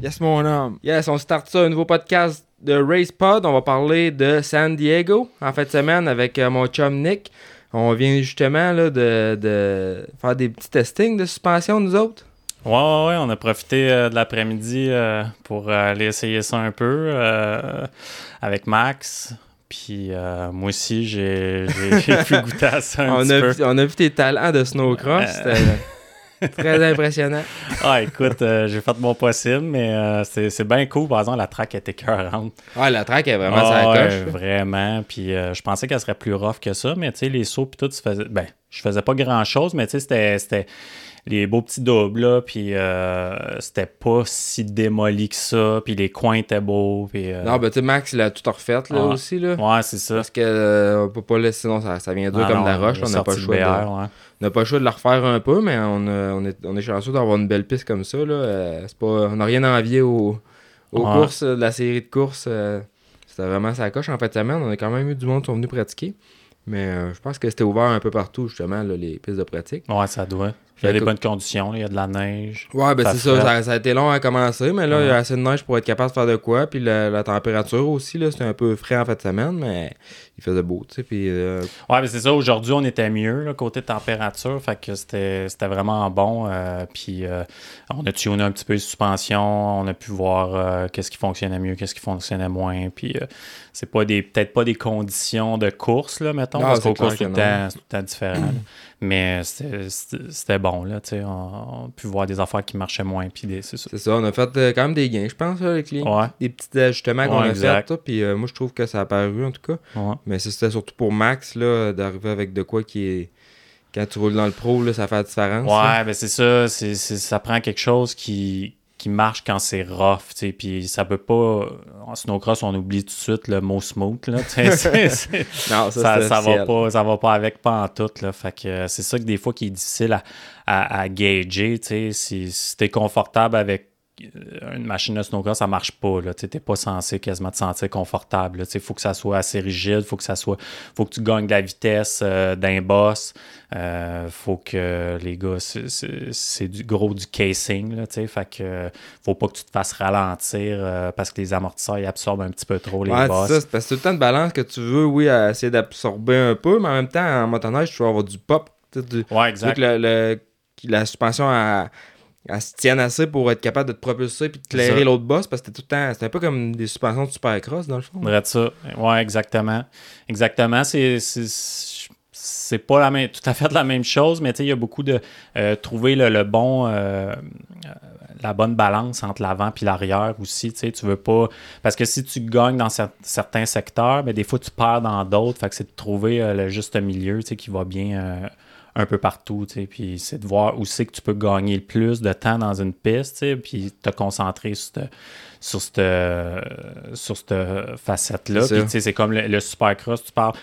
Yes, mon homme. Yes, on start ça, un nouveau podcast de Race Pod. On va parler de San Diego en fin de semaine avec euh, mon chum Nick. On vient justement là, de, de faire des petits testings de suspension, nous autres. Ouais, ouais, ouais, on a profité euh, de l'après-midi euh, pour aller essayer ça un peu avec Max. Puis euh, moi aussi, j'ai pu goûter à ça un On petit a, peu. vu, on a vu tes talents de snowcross. Euh. Très impressionnant. Ah, écoute, euh, j'ai fait mon possible, mais euh, c'est c'est bien cool. Par exemple, la track était écœurante. Ouais, la track est vraiment Ah, sur la ouais, coche. là. vraiment. Puis euh, je pensais qu'elle serait plus rough que ça, mais tu sais, les sauts, puis tout, tu faisais. Ben, je faisais pas grand chose, mais tu sais, c'était- c'était les beaux petits doubles, là, puis euh, c'était pas si démoli que ça, puis les coins étaient beaux, puis. euh, Non, ben tu sais, Max, il a tout refait là, aussi. Là. Ouais, c'est ça. Parce que euh, on peut pas laisser, sinon ça, ça vient dur Ah comme non, de la roche. On n'a pas, le choix de- ouais. on n'a pas le choix de la refaire un peu, mais on, a- on, est, on est chanceux d'avoir une belle piste comme ça. Là. Euh, pas, on n'a rien à envier aux, aux Ouais. courses, euh, de la série de courses. euh, c'était vraiment sa coche en fait semaine. On a quand même eu du monde qui sont venus pratiquer. Mais euh, je pense que c'était ouvert un peu partout, justement, là, les pistes de pratique. Ouais, ça doit. Il y a des bonnes conditions, il y a de la neige. Ouais, ben c'est ça, ça. ça a été long à commencer, mais là, il y a assez de neige pour être capable de faire de quoi. Puis la, la température aussi, là, c'était un peu frais en fait de semaine, mais il faisait beau, tu sais. Puis euh, Ouais, mais c'est ça. Aujourd'hui, on était mieux, là, côté température. Fait que c'était c'était vraiment bon. euh, puis euh, on a tuné un petit peu les suspensions. On a pu voir qu'est-ce qui fonctionnait mieux, qu'est-ce qui fonctionnait moins. Puis c'est pas des peut-être pas des conditions de course, là, mettons. Non, parce c'est qu'au course, c'est clair tout que le non. temps, c'est tout le temps différent. Là. Mais c'était- bon, là. tu sais, On, on a pu voir des affaires qui marchaient moins. Puis c'est ça. c'est ça, on a fait euh, quand même des gains, je pense, là, avec les, Ouais, des petits ajustements qu'on Ouais, a fait. là, Puis euh, moi, je trouve que ça a paru, en tout cas. ouais. Mais c'était surtout pour Max, là, d'arriver avec de quoi qui est. Quand tu roules dans le pro, là, ça fait la différence. là. Ouais, ben c'est ça. c'est- ça prend quelque chose qui, qui marche quand c'est rough, tu sais. Puis ça peut pas. En snowcross, on oublie tout de suite le mot smooth, là. Non, ça, ça, ça va pas, ça va pas avec pas en tout, là. Fait que euh, c'est ça que des fois qui est difficile à, à, à gager, tu sais. Si, si t'es confortable avec une machine de snowcross, ça marche pas. Tu t'es pas censé quasiment te sentir confortable, sais, faut que ça soit assez rigide, faut que ça soit... Faut que tu gagnes de la vitesse euh, d'un boss. Euh, faut que les gars, c'est- du gros du casing, là. Fait que euh, faut pas que tu te fasses ralentir euh, parce que les amortisseurs, ils absorbent un petit peu trop les Ouais, boss. c'est parce que tout le temps de balance que tu veux, oui, à essayer d'absorber un peu, mais en même temps, en motoneige, tu vas avoir du pop. du- Ouais, exact. le, le- la suspension elle, elle se tienne assez pour être capable de te propulser puis de clairer l'autre boss parce que c'était tout le temps. C'était un peu comme des suspensions de supercross dans le fond. Faudrait ça. Ouais, exactement. Exactement. C'est, c'est, pas la même, tout à fait la même chose, mais tu sais, il y a beaucoup de euh, trouver le, le bon, euh, euh, la bonne balance entre l'avant puis l'arrière aussi. Tu sais, tu veux pas, parce que si tu gagnes dans cer- certains secteurs, mais des fois tu perds dans d'autres. Fait que c'est de trouver euh, le juste milieu, tu sais, qui va bien. Un peu partout, tu sais, puis c'est de voir où c'est que tu peux gagner le plus de temps dans une piste, tu sais, puis te concentrer sur cette, sur cette, sur cette facette-là. C'est Puis, ça. tu sais, c'est comme le, le supercross, tu parles,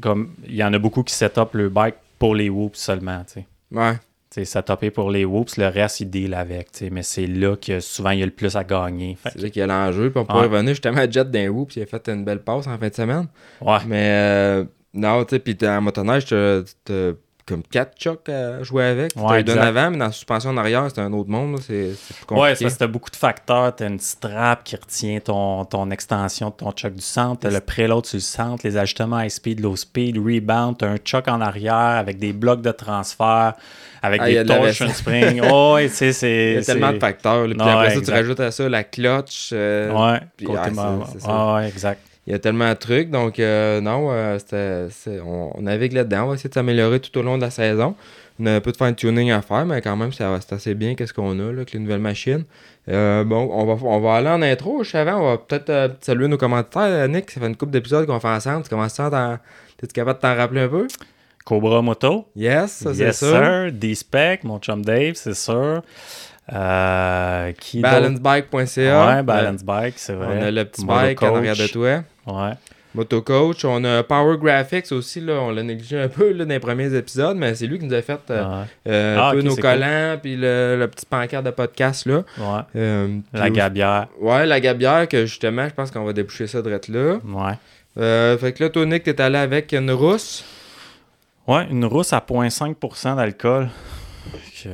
comme, il y en a beaucoup qui set up le bike pour les whoops seulement, tu sais. Ouais. Tu sais, setupé pour les whoops, le reste, il deal avec, tu sais, mais c'est là que souvent, il y a le plus à gagner. Fait C'est là qu'il y a l'enjeu. Puis on pourrait revenir justement à Jet d'un whoop. puis Il a fait une belle passe en fin de semaine. ouais, Mais euh, non, tu sais, puis t'es en motoneige, t'as comme 4 chocs à jouer avec. Ouais, d'un exact. avant, mais dans la suspension en arrière, c'est un autre monde. C'est plus Ouais, compliqué. parce que t'as beaucoup de facteurs. T'as une strap qui retient ton, ton extension de ton choc du centre. T'as le préload sur le centre, les ajustements high speed, low speed, rebound. T'as un choc en arrière avec des blocs de transfert, avec Ah, des de torsion vaisselle. spring. Oh, ouais, tu sais, c'est. Il y a tellement de facteurs. là. Puis Non, après ouais, ça, tu rajoutes à ça la clutch. euh, Ouais, Puis, côté ah. Ah, ouais, exact. Il y a tellement de trucs, donc euh, non, euh, on, on navigue là-dedans. On va essayer de s'améliorer tout au long de la saison. On a un peu de fine-tuning à faire, mais quand même, c'est assez bien qu'est-ce qu'on a là, avec les nouvelles machines. Euh, bon, on va, on va aller en intro. Je savais, on va peut-être euh, saluer nos commentaires. Nick, ça fait une couple d'épisodes qu'on fait ensemble. Tu commences à t'en... T'es-tu capable de t'en rappeler un peu? Cobra Moto. Yes, ça c'est yes, sir. D-Spec, mon chum Dave, c'est sûr. Balancebike.ca. Ouais, Balance Bike, c'est vrai. On a le petit Moto bike en arrière de toi. Ouais. Motocoach. On a Power Graphics aussi. Là, on l'a négligé un peu là, dans les premiers épisodes, mais c'est lui qui nous a fait euh, ouais. euh, Ah, un peu nos collants, puis le, le petit pancarte de podcast. là. ouais. Euh, La gabière. aussi- Ouais, la gabière, que justement, je pense qu'on va déboucher ça de là. Ouais. Fait que là, Tonic, t'es allé avec une rousse. Ouais, une rousse à 0.5% d'alcool. Que-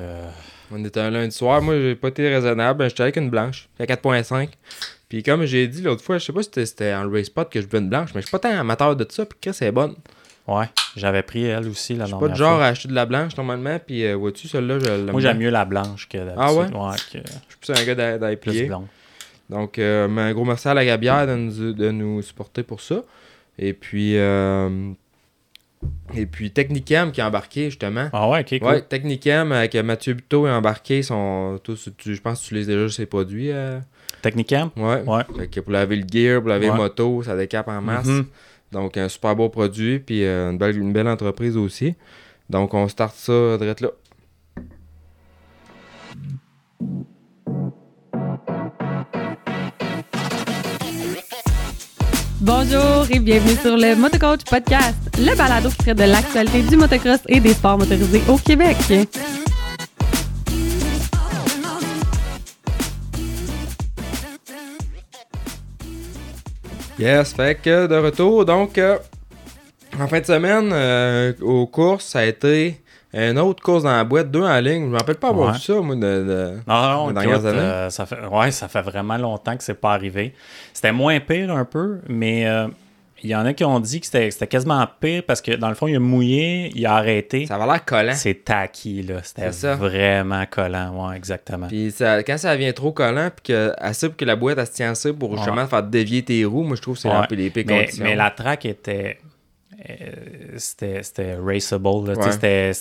On était un lundi soir. Moi, j'ai pas été raisonnable. J'étais avec une blanche. à 4.5. Puis comme j'ai dit l'autre fois, je sais pas si c'était- en race spot que je veux une blanche, mais je suis pas tant amateur de ça. Puis Chris, c'est bonne. Ouais, j'avais pris elle aussi la Je suis pas de genre fois. à acheter de la blanche normalement. Puis euh, vois-tu, celle-là, je Moi, j'aime mieux la blanche que d'habitude. Ah ouais? que Je suis plus un gars d'IPA. blonde. Donc, euh, mais un gros merci à la Gabière de nous, de nous supporter pour ça. Et puis, euh, et puis Technicam qui est embarqué justement. Ah ouais, ok, cool. Ouais, Technicam avec Mathieu Buteau est embarqué. Sont tous, tu- je pense que tu utilises déjà ces produits. Technicam? Ouais. Ouais. Fait que pour laver le gear, pour laver Ouais. moto, ça décape en masse. Mhm. Donc, un super beau produit. Puis euh, une, belle, une belle entreprise aussi. Donc, on start ça direct là. Bonjour et bienvenue sur le Motocoach Podcast, le balado qui traite de l'actualité du motocross et des sports motorisés au Québec. Yes, fait que de retour, donc euh, en fin de semaine, euh, aux courses, ça a été une autre course dans la boîte, deux en ligne. Je me rappelle pas avoir Ouais. vu ça, moi, de, de- Non, non, écoute, années? euh, ça fait, ouais, ça fait vraiment longtemps que c'est pas arrivé. C'était moins pire un peu, mais euh, il y en a qui ont dit que c'était c'était quasiment pire parce que dans le fond, il a mouillé, il a arrêté. Ça avait l'air collant. C'est tacky, là. C'était C'est ça. vraiment collant, ouais, exactement. Puis ça- quand ça devient trop collant, puis que, assez pour que la boîte elle se tient assez pour Ouais. justement faire dévier tes roues, moi je trouve que c'est Ouais. un peu les pires mais, mais la track était. euh, c'était c'était raceable. Là, Ouais. c'était-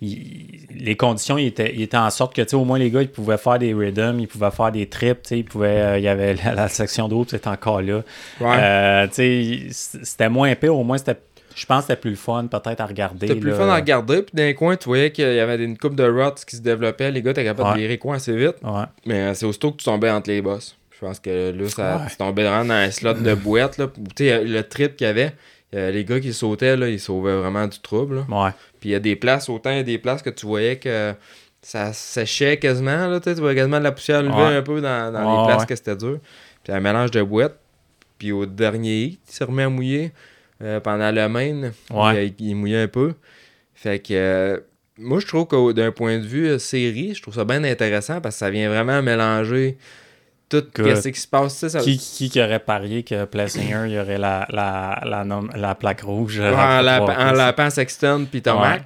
il- les conditions étaient, en sorte que tu sais, au moins les gars ils pouvaient faire des rhythms, ils pouvaient faire des trips, tu sais, ils pouvaient, euh, il y avait la, la section de route c'était encore là. Ouais. Euh, c'était moins pire, au moins c'était je pense que c'était plus le fun peut-être à regarder. C'était plus fun à regarder, puis d'un coin, tu voyais qu'il y avait une coupe de rots qui se développait, les gars étaient capables Ouais. de virer coin assez vite, Ouais. mais euh, c'est aussitôt que tu tombais entre les bosses. Je pense que là, ça, tu tombais vraiment dans un slot de boîte, là. Tu sais, le trip qu'il y avait, euh, les gars qui sautaient, là, ils sauvaient vraiment du trouble, là. Ouais. Puis il y a des places, autant il y a des places que tu voyais que ça séchait quasiment, là, tu voyais quasiment de la poussière lever Ouais. un peu dans, dans Ouais, les places ouais. que c'était dur. Puis un mélange de boîte, puis au dernier hit, il s'est remis à mouiller euh, pendant le main. Ouais. Il, il mouillait un peu. Fait que euh, moi, je trouve que d'un point de vue euh, série, je trouve ça bien intéressant parce que ça vient vraiment mélanger tout Good. ce qui se passe. sais, Ça, Qui, qui qui aurait parié que Plessinger, il y aurait la, la, la, nom- la plaque rouge? en, la, en lapant Sexton puis Tomac.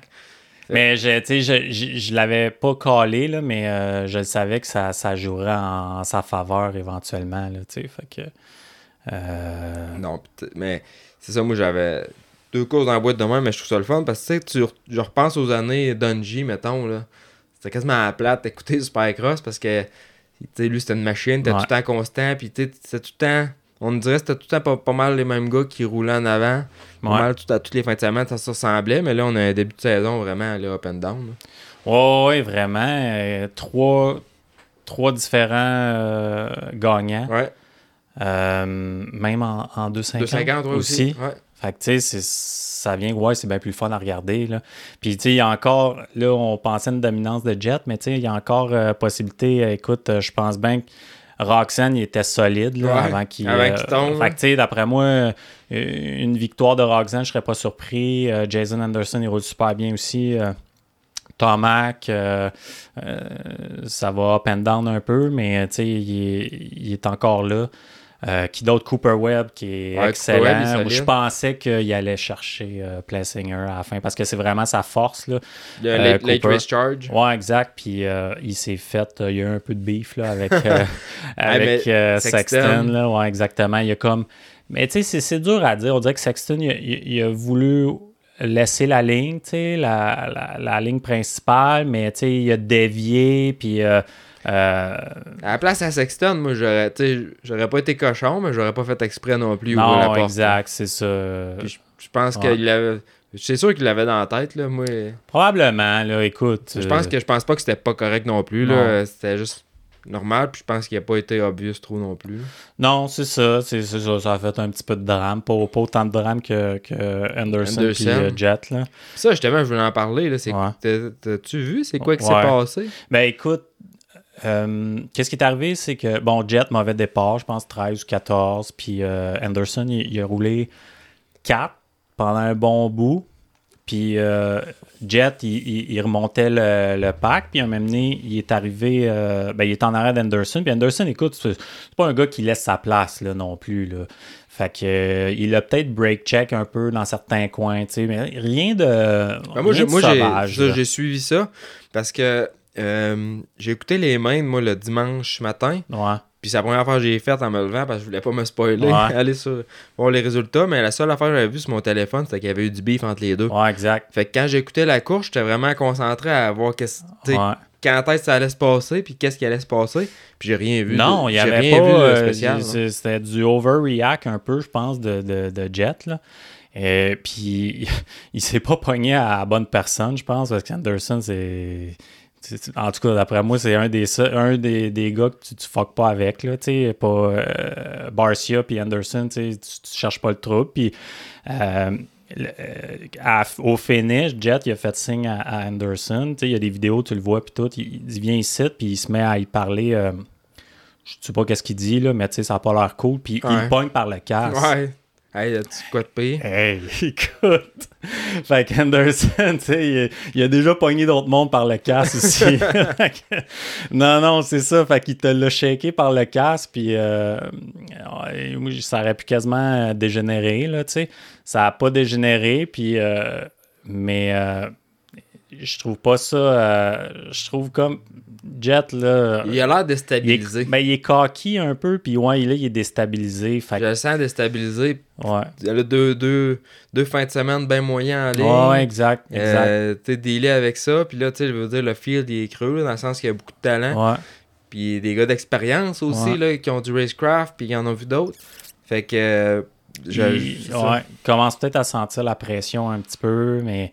Mais je, je, je, je l'avais pas calé, là, mais euh, je le savais que ça, ça jouerait en, en sa faveur éventuellement. Là, fait que, euh, Non, mais c'est ça, moi j'avais deux courses dans la boîte de même, mais je trouve ça le fun parce que tu je repense aux années Dungy, mettons, là. C'était quasiment à la plate d'écouter Supercross parce que, sais, lui c'était une machine, t'es Ouais. tout le temps constant, puis tu sais, tout le temps, on me dirait que c'était tout le temps pas, pas mal les mêmes gars qui roulaient en avant. Pas mal tout, à toutes les fins de semaine, ça se ressemblait, mais là on a un début de saison vraiment là, up and down. là. ouais, ouais, vraiment. euh, trois, trois différents euh, gagnants. Ouais, Euh, même en, en 2,50 250 ouais, aussi. aussi. Ouais. Fait que, tu sais, ça vient, ouais, c'est bien plus fun à regarder, là. Puis, tu sais, il y a encore, là, on pensait une dominance de Jet, mais tu sais, il y a encore euh, possibilité, euh, écoute, euh, je pense bien que Roxanne, il était solide, là, Ouais, avant qu'il euh, tombe, Fait que, tu sais, d'après moi, une victoire de Roxanne, je serais pas surpris. Jason Anderson, il roule super bien aussi. Tomac, euh, euh, ça va up and down un peu, mais, tu sais, il est, il est encore là. Euh, qui d'autre? Cooper Webb qui est Ouais, Webb, excellent. solide. Je pensais qu'il allait chercher euh, Plessinger à la fin parce que c'est vraiment sa force. Là. Le Euh, late, late Cooper. race charge. Ouais, exact. Puis euh, il s'est fait. il y a eu un peu de beef là, avec, avec Sexton. Sexton. là. Ouais, exactement. Il y a comme. Mais tu sais, c'est- dur à dire. On dirait que Sexton, il a, il- il a voulu laisser la ligne, tu sais, la, la, la ligne principale, mais tu sais, il a dévié. Puis. Euh, euh, À la place à Sexton, moi, j'aurais, j'aurais pas été cochon, mais j'aurais pas fait exprès non plus. la porte. exact, c'est ça. Puis je, je pense Ouais. qu'il avait. C'est sûr qu'il l'avait dans la tête, là. Moi, Probablement, là, écoute. je pense euh, que je pense pas que c'était pas correct non plus, Non. là. C'était juste normal, puis je pense qu'il a pas été obvious trop non plus. Non, c'est ça, c'est ça. Ça a fait un petit peu de drame. Pas, pas autant de drame que, que Anderson et Anderson. Jet. Là. Ça, justement, je voulais en parler, là. C'est Ouais. t'as- T'as-tu vu? C'est quoi qui s'est Ouais. passé? Ben écoute, euh, qu'est-ce qui est arrivé, c'est que, bon, Jet, mauvais départ, je pense 13 ou 14, puis euh, Anderson, il, il a roulé 4 pendant un bon bout. Puis euh, Jet, il, il- il remontait le, le pack. Puis à un moment donné, il est arrivé. ben, il est en arrière d'Anderson. Puis Anderson, écoute, c'est pas un gars qui laisse sa place là, non plus. Là. Fait que euh, il a peut-être break check un peu dans certains coins, tu sais, mais rien de. Ben, moi, j'ai suivi ça parce que euh, j'ai écouté les mains, moi, le dimanche matin. Ouais. Puis c'est la première affaire que j'ai faite en me levant parce que je voulais pas me spoiler, Ouais. aller sur, voir les résultats. Mais la seule affaire que j'avais vue sur mon téléphone, c'était qu'il y avait eu du beef entre les deux. Ouais, exact. Fait que quand j'écoutais la course, j'étais vraiment concentré à voir qu'est-ce, Ouais. quand est-ce que ça allait se passer, puis qu'est-ce qui allait se passer. Puis j'ai rien vu. Non, il y j'ai avait rien pas. euh, C'était du overreact un peu, je pense, de, de, de Jet. Là. Et puis, il s'est pas pogné à la bonne personne, je pense, parce qu'Anderson, c'est. En tout cas, d'après moi, c'est un des un des, des gars que tu, tu fuck pas avec. Là, pas euh, Barcia puis Anderson, tu, tu, cherches pas le trouble. Puis euh, euh, au finish, Jet, il a fait signe à, à Anderson. Il y a des vidéos, tu le vois, puis tout. Il, il vient ici, puis il se met à y parler. euh, je sais pas qu'est-ce qu'il dit, là, mais ça n'a pas l'air cool. Puis il Ouais. pogne par le casque. Ouais. Hey, y a-tu quoi de pire? Hey, écoute! Fait qu'Anderson, tu sais, il, il a déjà pogné d'autres mondes par le casque aussi. Non, non, c'est ça. Fait qu'il te l'a shaké par le casque, puis euh, ça aurait pu quasiment dégénérer, là, tu sais. Ça a pas dégénéré, puis... euh, mais euh, je trouve pas ça... euh, je trouve comme... Jet, là... Il a l'air il est, déstabilisé. ben, il est cocky un peu, puis ouais, il, là, il est déstabilisé. Fait Je le sens déstabilisé. ouais. Il a deux, deux, deux fins de semaine bien moyens en ligne. Ouais, exact, exact. Euh, tu avec ça. Puis là, tu sais, je veux dire, le field, il est creux, là, dans le sens qu'il y a beaucoup de talent. Ouais. Puis des gars d'expérience aussi, Ouais. là, qui ont du racecraft, puis qui en ont vu d'autres. Fait que. euh, je- il, ouais, il commence peut-être à sentir la pression un petit peu, mais.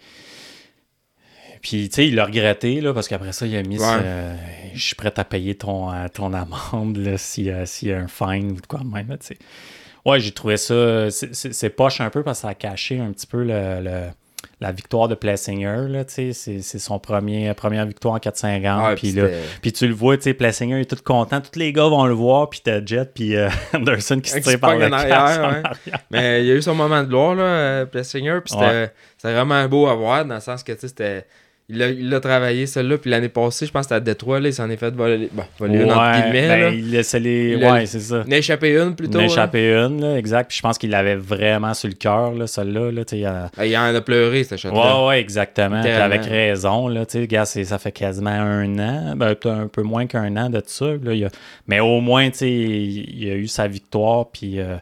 Puis, tu sais, il l'a regretté, là, parce qu'après ça, il a mis Ouais. ce- Je suis prêt à payer ton, euh, ton amende, là, s'il y, y a un fine ou de quoi de même, tu sais. Ouais, j'ai trouvé ça. c'est- poche un peu parce que ça a caché un petit peu le, le- la victoire de Plessinger, là, tu sais. C'est son premier, première victoire en 450. Ouais, puis là, puis tu le vois, tu sais, Plessinger est tout content. Tous les gars vont le voir, puis t'as Jet, puis euh, Anderson qui se tire par le arrière, ouais. Mais il y a eu son moment de gloire, là, euh, Plessinger. Puis c'était Ouais. c'était vraiment beau à voir, dans le sens que, tu sais, c'était. Il l'a- il l'a travaillé, celle-là. Puis l'année passée, je pense que c'était à Détroit, là, il s'en est fait voler. Bon, voler une entre guillemets, ben, là. il laissait les. Il Ouais, c'est ça. Il a échappé une plutôt. Il hein. échappé une, là, exact. Puis je pense qu'il l'avait vraiment sur le cœur, là, celle-là. Là, il a- Ah, Il en a pleuré, ce shot-là. Ouais, ouais, exactement. Puis avec raison, là, tu sais, ça fait quasiment un an, ben, un peu moins qu'un an de tout ça. là, il a- Mais au moins, tu sais, il, il a eu sa victoire, puis euh, euh,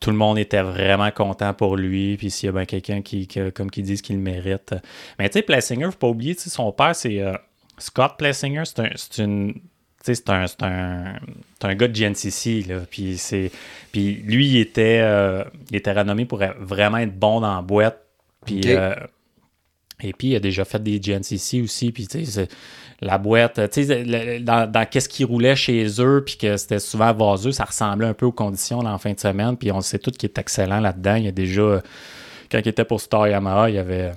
tout le monde était vraiment content pour lui. Puis s'il y a bien quelqu'un qui, qui- comme qui disent qu'il le mérite. Mais tu sais, Plessinger, faut pas oublier, son père, c'est euh, Scott Plessinger, c'est un, c'est une. C'est un, c'est un, c'est un gars de GNCC, là. Puis, c'est, puis lui, il était, euh, il était renommé pour vraiment être bon dans la boîte. Puis, euh, et puis, il a déjà fait des GNCC aussi. Puis, tu sais, la boîte, tu sais, dans, dans qu'est-ce qui roulait chez eux, puis que c'était souvent vaseux, ça ressemblait un peu aux conditions la fin de semaine. Puis, on sait tout qui est excellent là-dedans. Il y a déjà, quand il était pour Star Yamaha, il avait,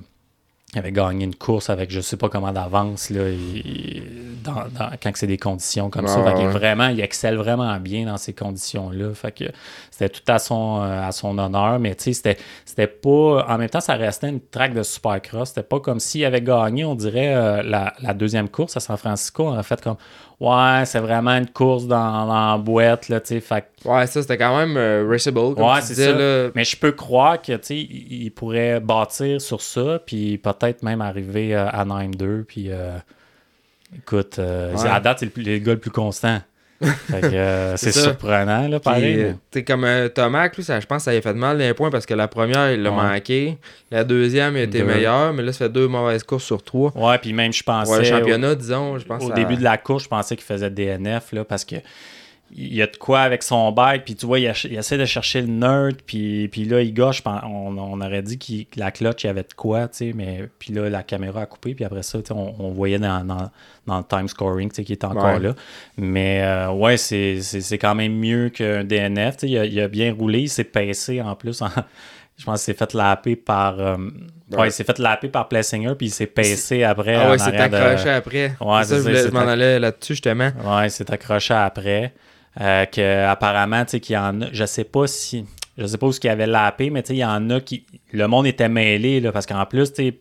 il avait gagné une course avec je sais pas comment d'avance, là, il- dans- dans- quand c'est des conditions comme ça. Fait est ouais. vraiment, il excelle vraiment bien dans ces conditions-là. Fait que c'était tout à son, euh, à son honneur, mais tu sais, c'était, c'était pas. En même temps, ça restait une track de supercross. C'était pas comme s'il avait gagné, on dirait, euh, la, la deuxième course à San Francisco. A fait comme Ouais, c'est vraiment une course dans, dans la boîte, là, tu sais. Fait Ouais, ça, c'était quand même euh, raceable, comme Ouais, tu c'est ça. là. mais je peux croire que, tu sais, il pourrait bâtir sur ça, puis peut-être même arriver euh, à 9-2, puis euh, écoute, euh, Ouais. à date, c'est le, le gars le plus constant. Euh, c'est surprenant, là, Puis, pareil. euh, mais- t'sais, comme euh, Tomac, lui, ça, je pense que ça lui a fait mal d'un point parce que la première, il l'a Ouais. manqué. La deuxième, il était Deux. meilleur, mais là, ça fait deux mauvaises courses sur trois. Ouais, puis même, je pensais... Ouais, le au- championnat, disons, je pense au début de la course, je pensais qu'il faisait DNF, là, parce que il y a de quoi avec son bike, puis tu vois, il, essaie de chercher le nerd, puis, puis là, il gauche, on, on aurait dit que la clutch, il y avait de quoi, tu sais, mais puis là, la caméra a coupé, puis après ça, tu sais, on, on voyait dans, dans, dans le time scoring, tu sais, qui était encore Ouais. là. Mais euh, ouais, c'est c'est- c'est quand même mieux qu'un DNF, tu sais, il a, il a bien roulé, il s'est pincé en plus, en- je pense qu'il s'est fait lapper par... euh, ouais. Ouais. il s'est fait lapper par Plessinger, puis il s'est pincé après. Ah ouais, c'est de- accroché après. Ouais, c'est ça, je, m'en allais là-dessus, justement. Ouais, c'est accroché après. Euh, que apparemment, tu sais, qu'il y en a. Je sais pas si. je sais pas où ce qu'il avait lapé, mais tu sais, il y en a qui. Le monde était mêlé, là, parce qu'en plus, tu sais,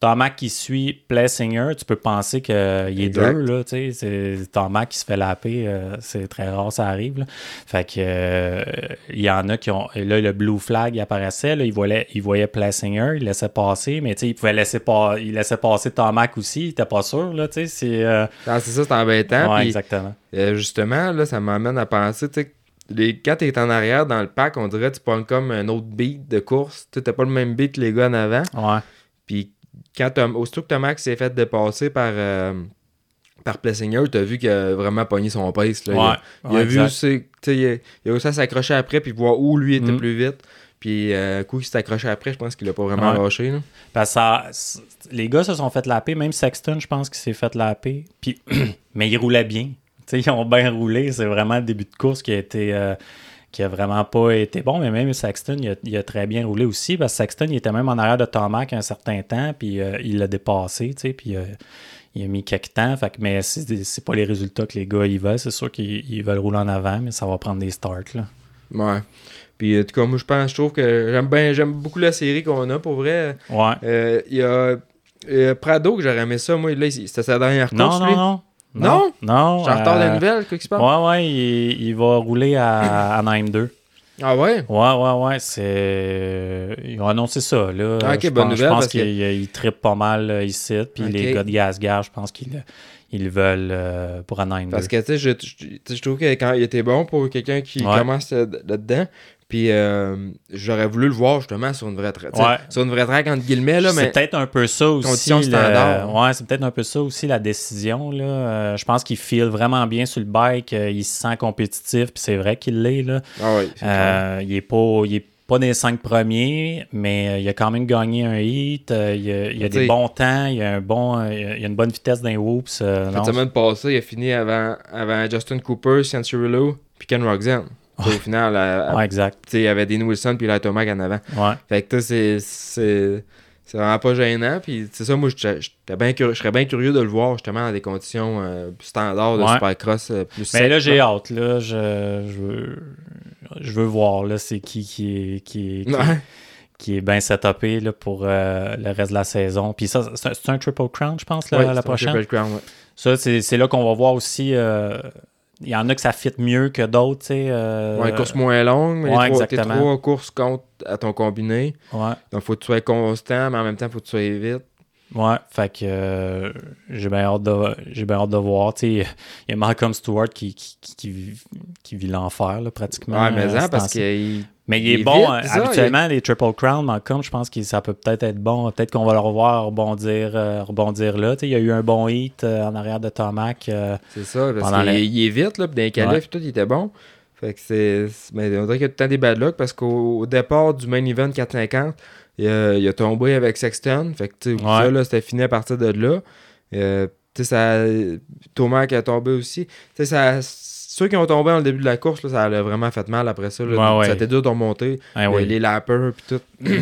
Tomac qui suit Plessinger, tu peux penser qu'il est Exact. deux, là, tu sais. C'est Tomac qui se fait laper, euh, c'est très rare, ça arrive, là. Fait que, euh, il y en a qui ont. et Là, le blue flag il apparaissait, là, il voyait, il voyait Plessinger, il laissait passer, mais tu sais, il pouvait laisser, pas, il laissait passer Tomac aussi, il était pas sûr, là, tu sais. C'est. euh, Ah, c'est ça, c'est embêtant. ouais, exactement. euh, justement, là, ça m'amène à penser, tu sais, les, quand t'es en arrière dans le pack, on dirait que tu prends comme un autre beat de course. Tu pas le même beat que les gars en avant. Ouais. Puis quand aussitôt que Tomac s'est fait dépasser par, euh, par Plessinger, t'as vu qu'il a vraiment pogné son pace. Là. Il a- Ouais. Il, a vu aussi, sais, il a, il a réussi à s'accrocher après puis voir où lui était Mm. plus vite. Puis, euh, coup, il s'est accroché après, je pense qu'il a pas vraiment Ouais. lâché. Là. Parce que ça- les gars se sont fait laper, même Sexton, je pense qu'il s'est fait laper. Puis, mais il roulait bien. Ils ont bien roulé. C'est vraiment le début de course qui a été. euh, qui a vraiment pas été bon, mais même Sexton, il a, il a très bien roulé aussi, parce que Sexton, il était même en arrière de Tomac un certain temps, puis euh, il l'a dépassé, tu sais, puis euh, il a mis quelques temps, fait mais c'est c'est pas les résultats que les gars y veulent, c'est sûr qu'ils ils veulent rouler en avant, mais ça va prendre des starts, là. Ouais. Puis, en tout cas, moi, je pense, je trouve que j'aime bien, j'aime beaucoup la série qu'on a, pour vrai. Ouais. Euh, Il y a Prado, que j'aurais aimé ça. Moi, là, c'était sa dernière course, Non, non, lui. non. Non? Non? Je suis en retard de euh, nouvelles, quoi qu'il se passe. Ouais, ouais, il, il va rouler à Anaheim 2. Ah ouais? Ouais, ouais, ouais, c'est... Ils ont annoncé ça, là. Ah, ok, je bonne pense, nouvelle, Je pense parce que- trippent pas mal euh, ici, puis les gars de Gasgar, je pense qu'ils ils veulent euh, pour Anaheim 2. Parce que, tu sais, je, je, trouve que quand il était bon pour quelqu'un qui Ouais. commence là-dedans, puis euh, j'aurais voulu le voir justement sur une vraie track. Ouais. Sur une vraie track, entre guillemets, là, c'est mais. peut-être un peu ça aussi. Conditions le- standards. Ouais, c'est peut-être un peu ça aussi la décision. Là. Euh, je pense qu'il file vraiment bien sur le bike. euh, il se sent compétitif, puis c'est vrai qu'il l'est. Là. Ah. Euh, il est pas. Il est pas des cinq premiers, mais il a quand même gagné un hit. il a, il a des bons temps, il a, un bon, il a une bonne vitesse d'un whoops. euh, non, Cette semaine passée, il a fini avant, avant Justin Cooper, Cianciarulo, puis Ken Roxanne. Au final, à- à- Ouais, exact. tu sais, il y avait Dean Wilson puis Light O'Mac en avant. Ouais. Fait que c'est- c'est c'est vraiment pas gênant. Puis c'est ça, moi, j'étais- j'étais bien curieux- je serais bien curieux de le voir justement dans des conditions euh, standards de Ouais. supercross euh, plus Mais là, j'ai là. hâte. Là, je, je, veux, je veux voir là, c'est qui qui est, qui est, qui, Ouais. qui est bien setupé là, pour euh, le reste de la saison. Puis ça, c'est un, un Triple Crown, je pense, la, Ouais, la un prochaine. Triple Crown, ouais. Ça, c'est c'est là qu'on va voir aussi. Il y en a que ça fit mieux que d'autres. tu sais, euh, Ouais, course moins longue, mais ouais, trois, tes exactement. trois courses comptent à ton combiné. Ouais. Donc, faut que tu sois constant, mais en même temps, faut que tu sois vite. Ouais, fait que euh, j'ai bien hâte de j'ai bien hâte de voir. Tu sais, il y a Malcolm Stewart qui, qui, qui, qui vit, l'enfer là, pratiquement. Ouais, mais euh, ce parce qu'il. Mais il est il est bon. vite, ça, habituellement, les Triple Crown, Malcolm, je pense que ça peut peut-être être bon. Peut-être qu'on va le revoir rebondir, euh, rebondir là. Il y a eu un bon hit euh, en arrière de Tomac. euh, C'est ça, parce Pendant la- il est vite, là, puis dans les Ouais. tout, il était bon. Fait que c'est. Mais on dirait qu'il y a tout le temps des bad luck parce qu'au au départ du main event 450, il a, il a tombé avec Sexton. Fait que, tu sais, Ouais. ça, là, c'était fini à partir de là. Tu sais, ça. Qui a tombé aussi. Tu sais, ça. Ceux qui ont tombé dans le début de la course, là, ça a vraiment fait mal après ça. là. Ouais, ouais. Ça été dur de remonter. hein, Les- oui. Les lappers, puis tout.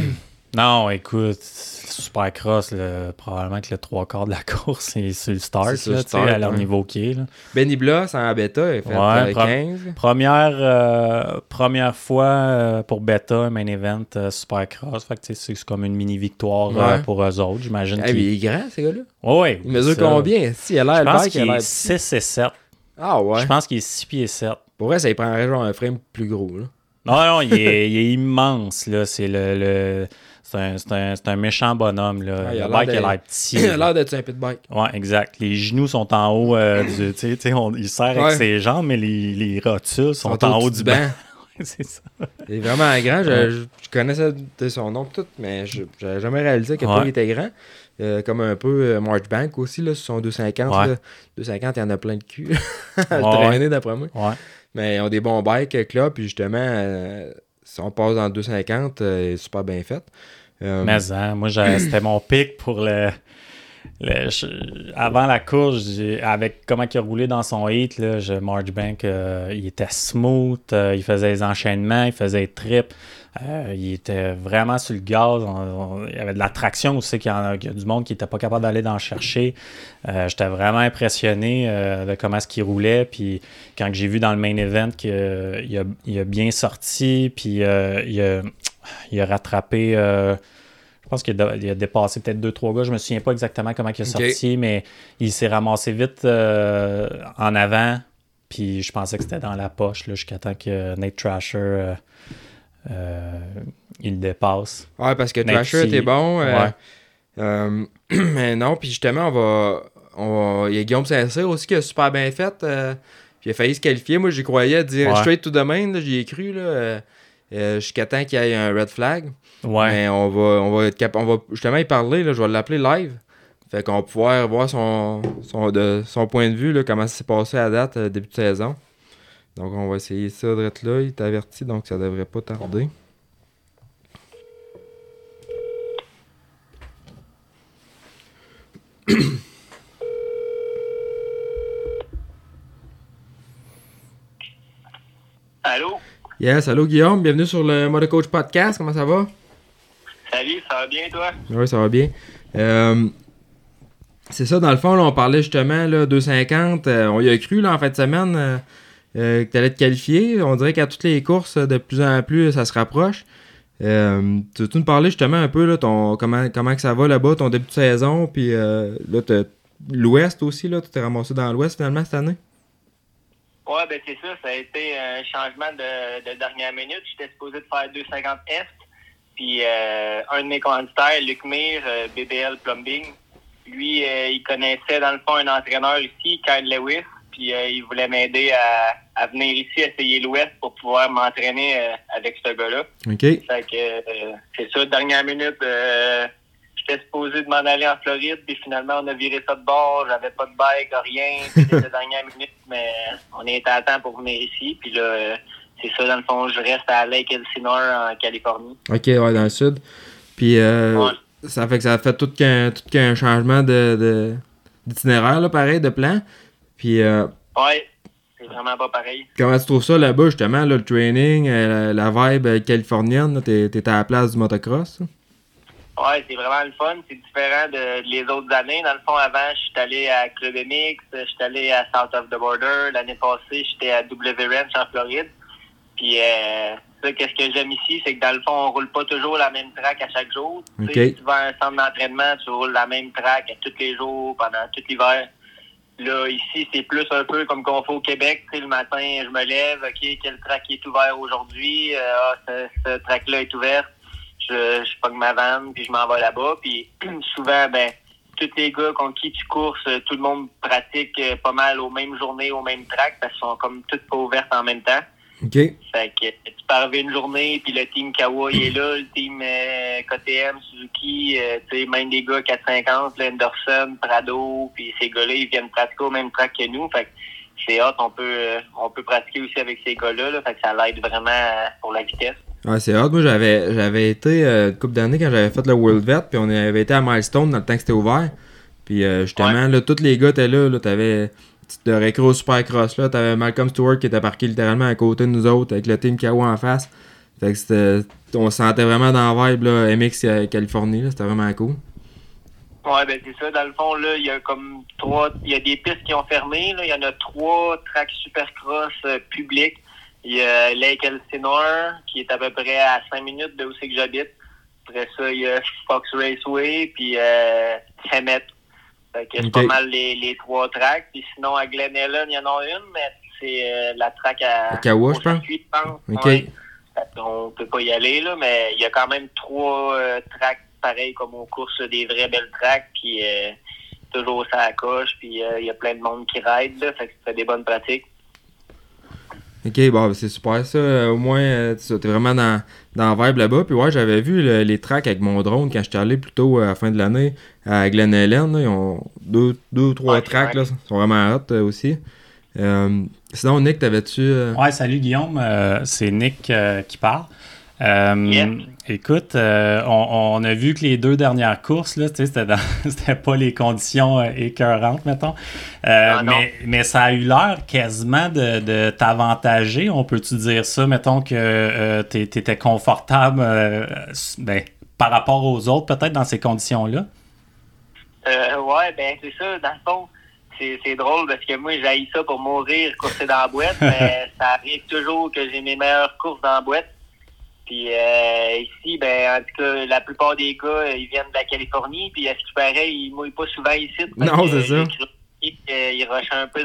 Non, écoute, Supercross, là, probablement que le trois quarts de la course, c'est sur le start, sur là, le start, à leur niveau qui est. Benny Bloss en bêta, il fait Ouais, euh, pro- 15. Première, euh, première fois euh, pour Beta, un main event euh. Fait que c'est comme une mini victoire pour eux autres, j'imagine. Ah, il est grand, ces gars-là. Ouais, ouais, Il mesure ça. combien? Si, il a l'air Je pense qu'il est petit. 6 et 7. Ah ouais. Je pense qu'il est 6 pieds 7. Pour vrai, ça lui prendrait genre un frame plus gros. Là. Non, non, il est, il est immense, là. C'est le. le- c'est un, un- méchant bonhomme, là. Il a le l'air bike, il a l'air petit. Il a l'air d'être un pit bike. Ouais, exact. Les genoux sont en haut euh, du. Tu sais, tu sais, on- il sert Ouais. avec ses jambes, mais les, les rotules sont, Sont en haut du banc. c'est ça. Il est vraiment grand. Je, je, je connaissais son nom tout, mais je n'avais jamais réalisé à quel Ouais. il était grand. Euh, comme un peu euh, Marchbank aussi, là, sur son 250. Ouais. là. 250, il y en a plein de cul à le Ouais. traîner d'après moi. Ouais. Mais ils ont des bons bikes euh, là, puis justement, euh, si on passe dans le 250, euh, est super bien fait. Mais hein, moi, j'ai- c'était mon pic pour le. le- je- avant la course, avec comment il a roulé dans son hit, là, je, Marchbank, euh, il était smooth, euh, il faisait les enchaînements, il faisait les trips, euh, il était vraiment sur le gaz. on- on- il y avait de la traction aussi, qu'il y, a, qu'il y a du monde qui n'était pas capable d'aller d'en chercher. Euh, J'étais vraiment impressionné euh, de comment est-ce qu'il roulait. Puis quand j'ai vu dans le main event qu'il a, il a bien sorti, puis il, a, il a rattrapé. je pense qu'il a, dépassé peut-être deux, trois gars. Je me souviens pas exactement comment il a sorti, mais il s'est ramassé vite en avant. Puis je pensais que c'était dans la poche là, jusqu'à temps que Nate Trasher euh, il dépasse. Ouais, parce que Thrasher était bon. euh, Ouais. euh, mais non, puis justement, on va, on va- Il y a Guillaume Saint-Cyr aussi qui a super bien fait. puis il a failli se qualifier. Moi, j'y croyais dire Ouais. straight to the main. J'y ai cru. Là, jusqu'à temps qu'il y ait un red flag. Ouais. Mais on va, on va être cap- on va justement y parler. Là, je vais l'appeler live. Fait qu'on va pouvoir voir son, son, de, son point de vue, là, comment ça s'est passé à date, euh, début de saison. Donc on va essayer ça de là. Il est averti, donc ça devrait pas tarder. Allô? Yes, allô Guillaume, bienvenue sur le Mode Coach Podcast. Comment ça va? Salut, ça va bien toi? Oui, ça va bien. Euh, c'est ça, dans le fond, là, on parlait justement là, 250. euh, on y a cru là, en fin de semaine euh, euh, que tu allais te qualifier. On dirait qu'à toutes les courses, de plus en plus, ça se rapproche. Euh, tu veux-tu nous parler justement un peu là, comment, comment que ça va là-bas, ton début de saison, puis euh, l'Ouest aussi, là, tu t'es ramassé dans l'Ouest finalement cette année? Ouais, ben c'est ça, ça a été un changement de, de dernière minute. J'étais supposé de faire 250 Est. Puis euh, un de mes commanditaires, Luc Mir, euh, BBL Plumbing, lui, il connaissait dans le fond un entraîneur ici, Kyle Lewis. Puis euh, il voulait m'aider à, à venir ici essayer l'Ouest pour pouvoir m'entraîner euh, avec ce gars-là. OK. Fait que euh, c'est ça, dernière minute, j'étais supposé de m'en aller en Floride, puis finalement on a viré ça de bord, j'avais pas de bike, rien, c'était la dernière minute, mais on était à temps pour venir ici, puis là, c'est ça, dans le fond, je reste à Lake Elsinore en Californie. OK, ouais, dans le sud. Puis euh, Ouais. ça fait que ça a fait tout qu'un tout qu'un changement de, de- d'itinéraire, là, pareil, de plan. Puis euh, Ouais, c'est vraiment pas pareil. comment tu trouves ça là-bas, justement, là, le training, euh, la vibe euh, californienne, t'es, t'es à la place du motocross? Ouais, c'est vraiment le fun. C'est différent de, de les autres années. Dans le fond, avant, je suis allé à Club MX, je suis allé à South of the Border. L'année passée, j'étais à W Ranch en Floride. Puis, euh, ça, qu'est-ce que j'aime ici, c'est que dans le fond, on roule pas toujours la même track à chaque jour. Tu Ok. sais, Tu vas à un centre d'entraînement, tu roules la même track à tous les jours, pendant tout l'hiver. Là, ici, c'est plus un peu comme qu'on fait au Québec. Tu sais, le matin, je me lève, OK, quel track est ouvert aujourd'hui? Euh, ah, ce, ce track-là est ouvert je, je pogne ma vanne, puis je m'en vais là-bas. Puis souvent, ben, tous les gars contre qui tu courses, tout le monde pratique euh, pas mal aux mêmes journées, aux mêmes tracks, parce qu'ils sont comme toutes pas ouvertes en même temps. OK. Fait que tu peux arriver une journée, puis le team Kawa il est là, le team euh, KTM, Suzuki, euh, tu sais, même des gars 450, là, Anderson, Prado, puis ces gars-là, ils viennent pratiquer au même track que nous. Fait que c'est hot, on peut euh, on peut pratiquer aussi avec ces gars-là, là, fait que ça l'aide vraiment pour la vitesse. Ouais, c'est hot. Moi, j'avais, j'avais été une couple d'années quand j'avais fait le World Vet, puis on avait été à Milestone dans le temps que c'était ouvert. Puis euh, justement, là, tous les gars étaient là. là t'avais de récro Supercross là, t'avais Malcolm Stewart qui était parqué littéralement à côté de nous autres avec le team Kawa en face. Fait que on se sentait vraiment dans la vibe là, MX euh, Californie, c'était vraiment cool. Ouais, ben c'est ça. Dans le fond, là, il y a comme trois. Il y a des pistes qui ont fermé. Là. Il y en a trois tracks supercross euh, publics. Il y a Lake Elsinore, qui est à peu près à 5 minutes de où c'est que j'habite. Après ça, il y a Fox Raceway, puis euh, Hemet. Fait que c'est pas mal les, les trois tracks. Puis sinon, à Glen Ellen, il y en a une, mais c'est euh, la track à, À Kawa, je pense. circuit, je pense. Ok. Ouais. Fait qu'on peut pas y aller, là, mais il y a quand même trois euh, tracks pareils comme aux courses, des vraies belles tracks, puis euh, toujours ça à coche, puis il y a plein de monde qui ride, là, fait que fait des bonnes pratiques. Ok, bon, ben, c'est super ça. Au moins, tu- t'es vraiment dans, dans vibe là-bas. Puis ouais, j'avais vu le- les tracks avec mon drone quand j'étais allé plus tôt euh, à la fin de l'année à Glen Helen. là. Ils ont deux, deux ou trois Ouais, tracks, là. Ils sont vraiment hot euh, aussi. Euh, sinon, Nick, t'avais-tu. euh, Ouais, salut Guillaume, Euh, c'est Nick euh, qui parle. Euh, écoute, euh, on, a vu que les deux dernières courses, là, c'était, c'était pas les conditions euh, écœurantes, mettons. Ah, mais, mais, ça a eu l'air quasiment de, t'avantager. On peut-tu dire ça, mettons que tu étais confortable ben, par rapport aux autres, peut-être dans ces conditions-là? ouais, ben c'est ça. Dans le fond, c'est, drôle parce que moi, j'ai ça pour mourir, courser dans la boîte, mais ça arrive toujours que j'ai mes meilleures courses dans la boîte. Puis euh, ici, ben en tout cas, la plupart des gars, ils viennent de la Californie, puis à ce qui paraît, ils mouillent pas souvent ici. Non, c'est ça. Ils rushent un peu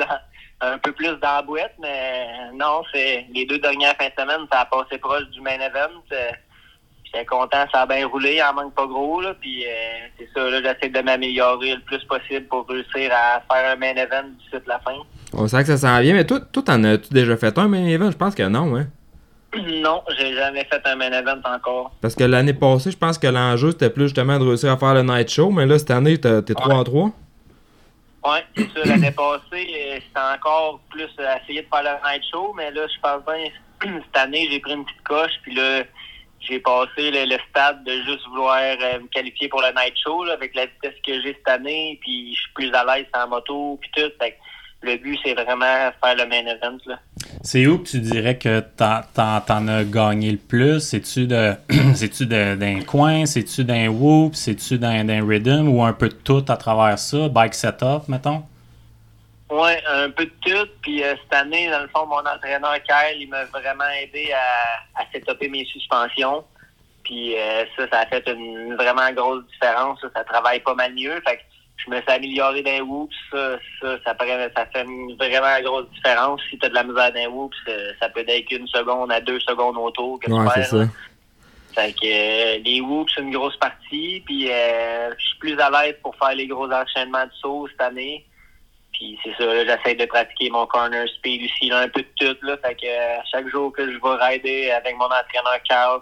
un peu plus dans la boîte, mais non, c'est les deux dernières fins de semaine, ça a passé proche du main event. Euh, j'étais content, ça a bien roulé, il en manque pas gros, là, puis euh, c'est ça, là, j'essaie de m'améliorer le plus possible pour réussir à faire un main event d'ici la fin. On sait que ça s'en vient, mais toi, toi t'en as-tu déjà fait un main event? Je pense que non, hein? Non, j'ai jamais fait un main event encore. Parce que l'année passée, je pense que l'enjeu, c'était plus justement de réussir à faire le night show, mais là, cette année, t'es 3 en 3. Oui, c'est ça. L'année passée, euh, c'était encore plus essayer de faire le night show, mais là, je pense bien, cette année, j'ai pris une petite coche, puis là, j'ai passé le, stade de juste vouloir euh, me qualifier pour le night show, avec la vitesse que j'ai cette année, puis je suis plus à l'aise en moto, puis tout. Fait le but, c'est vraiment faire le main event. Là. C'est où que tu dirais que t'en, t'en, as gagné le plus? C'est-tu, de, c'est-tu d'un coin? C'est-tu d'un whoop? C'est-tu d'un, d'un rhythm? Ou un peu de tout à travers ça? Bike setup, mettons? Oui, un peu de tout. Puis euh, cette année, dans le fond, mon entraîneur Kyle, il m'a vraiment aidé à, à setuper mes suspensions. Puis euh, ça, ça a fait une, vraiment grosse différence. Ça, ça travaille pas mal mieux. Fait que je me suis amélioré d'un whoops, ça, ça, ça, ça fait vraiment une grosse différence. Si tu as de la misère d'un whoops, ça peut être qu'une seconde à deux secondes autour que ouais, c'est ça. Fait que euh, les whoops, c'est une grosse partie. Puis euh, je suis plus à l'aise pour faire les gros enchaînements de saut cette année. Puis c'est ça, j'essaie de pratiquer mon corner speed aussi, là, un peu de tout. Là, fait que euh, chaque jour que je vais rider avec mon entraîneur Carl,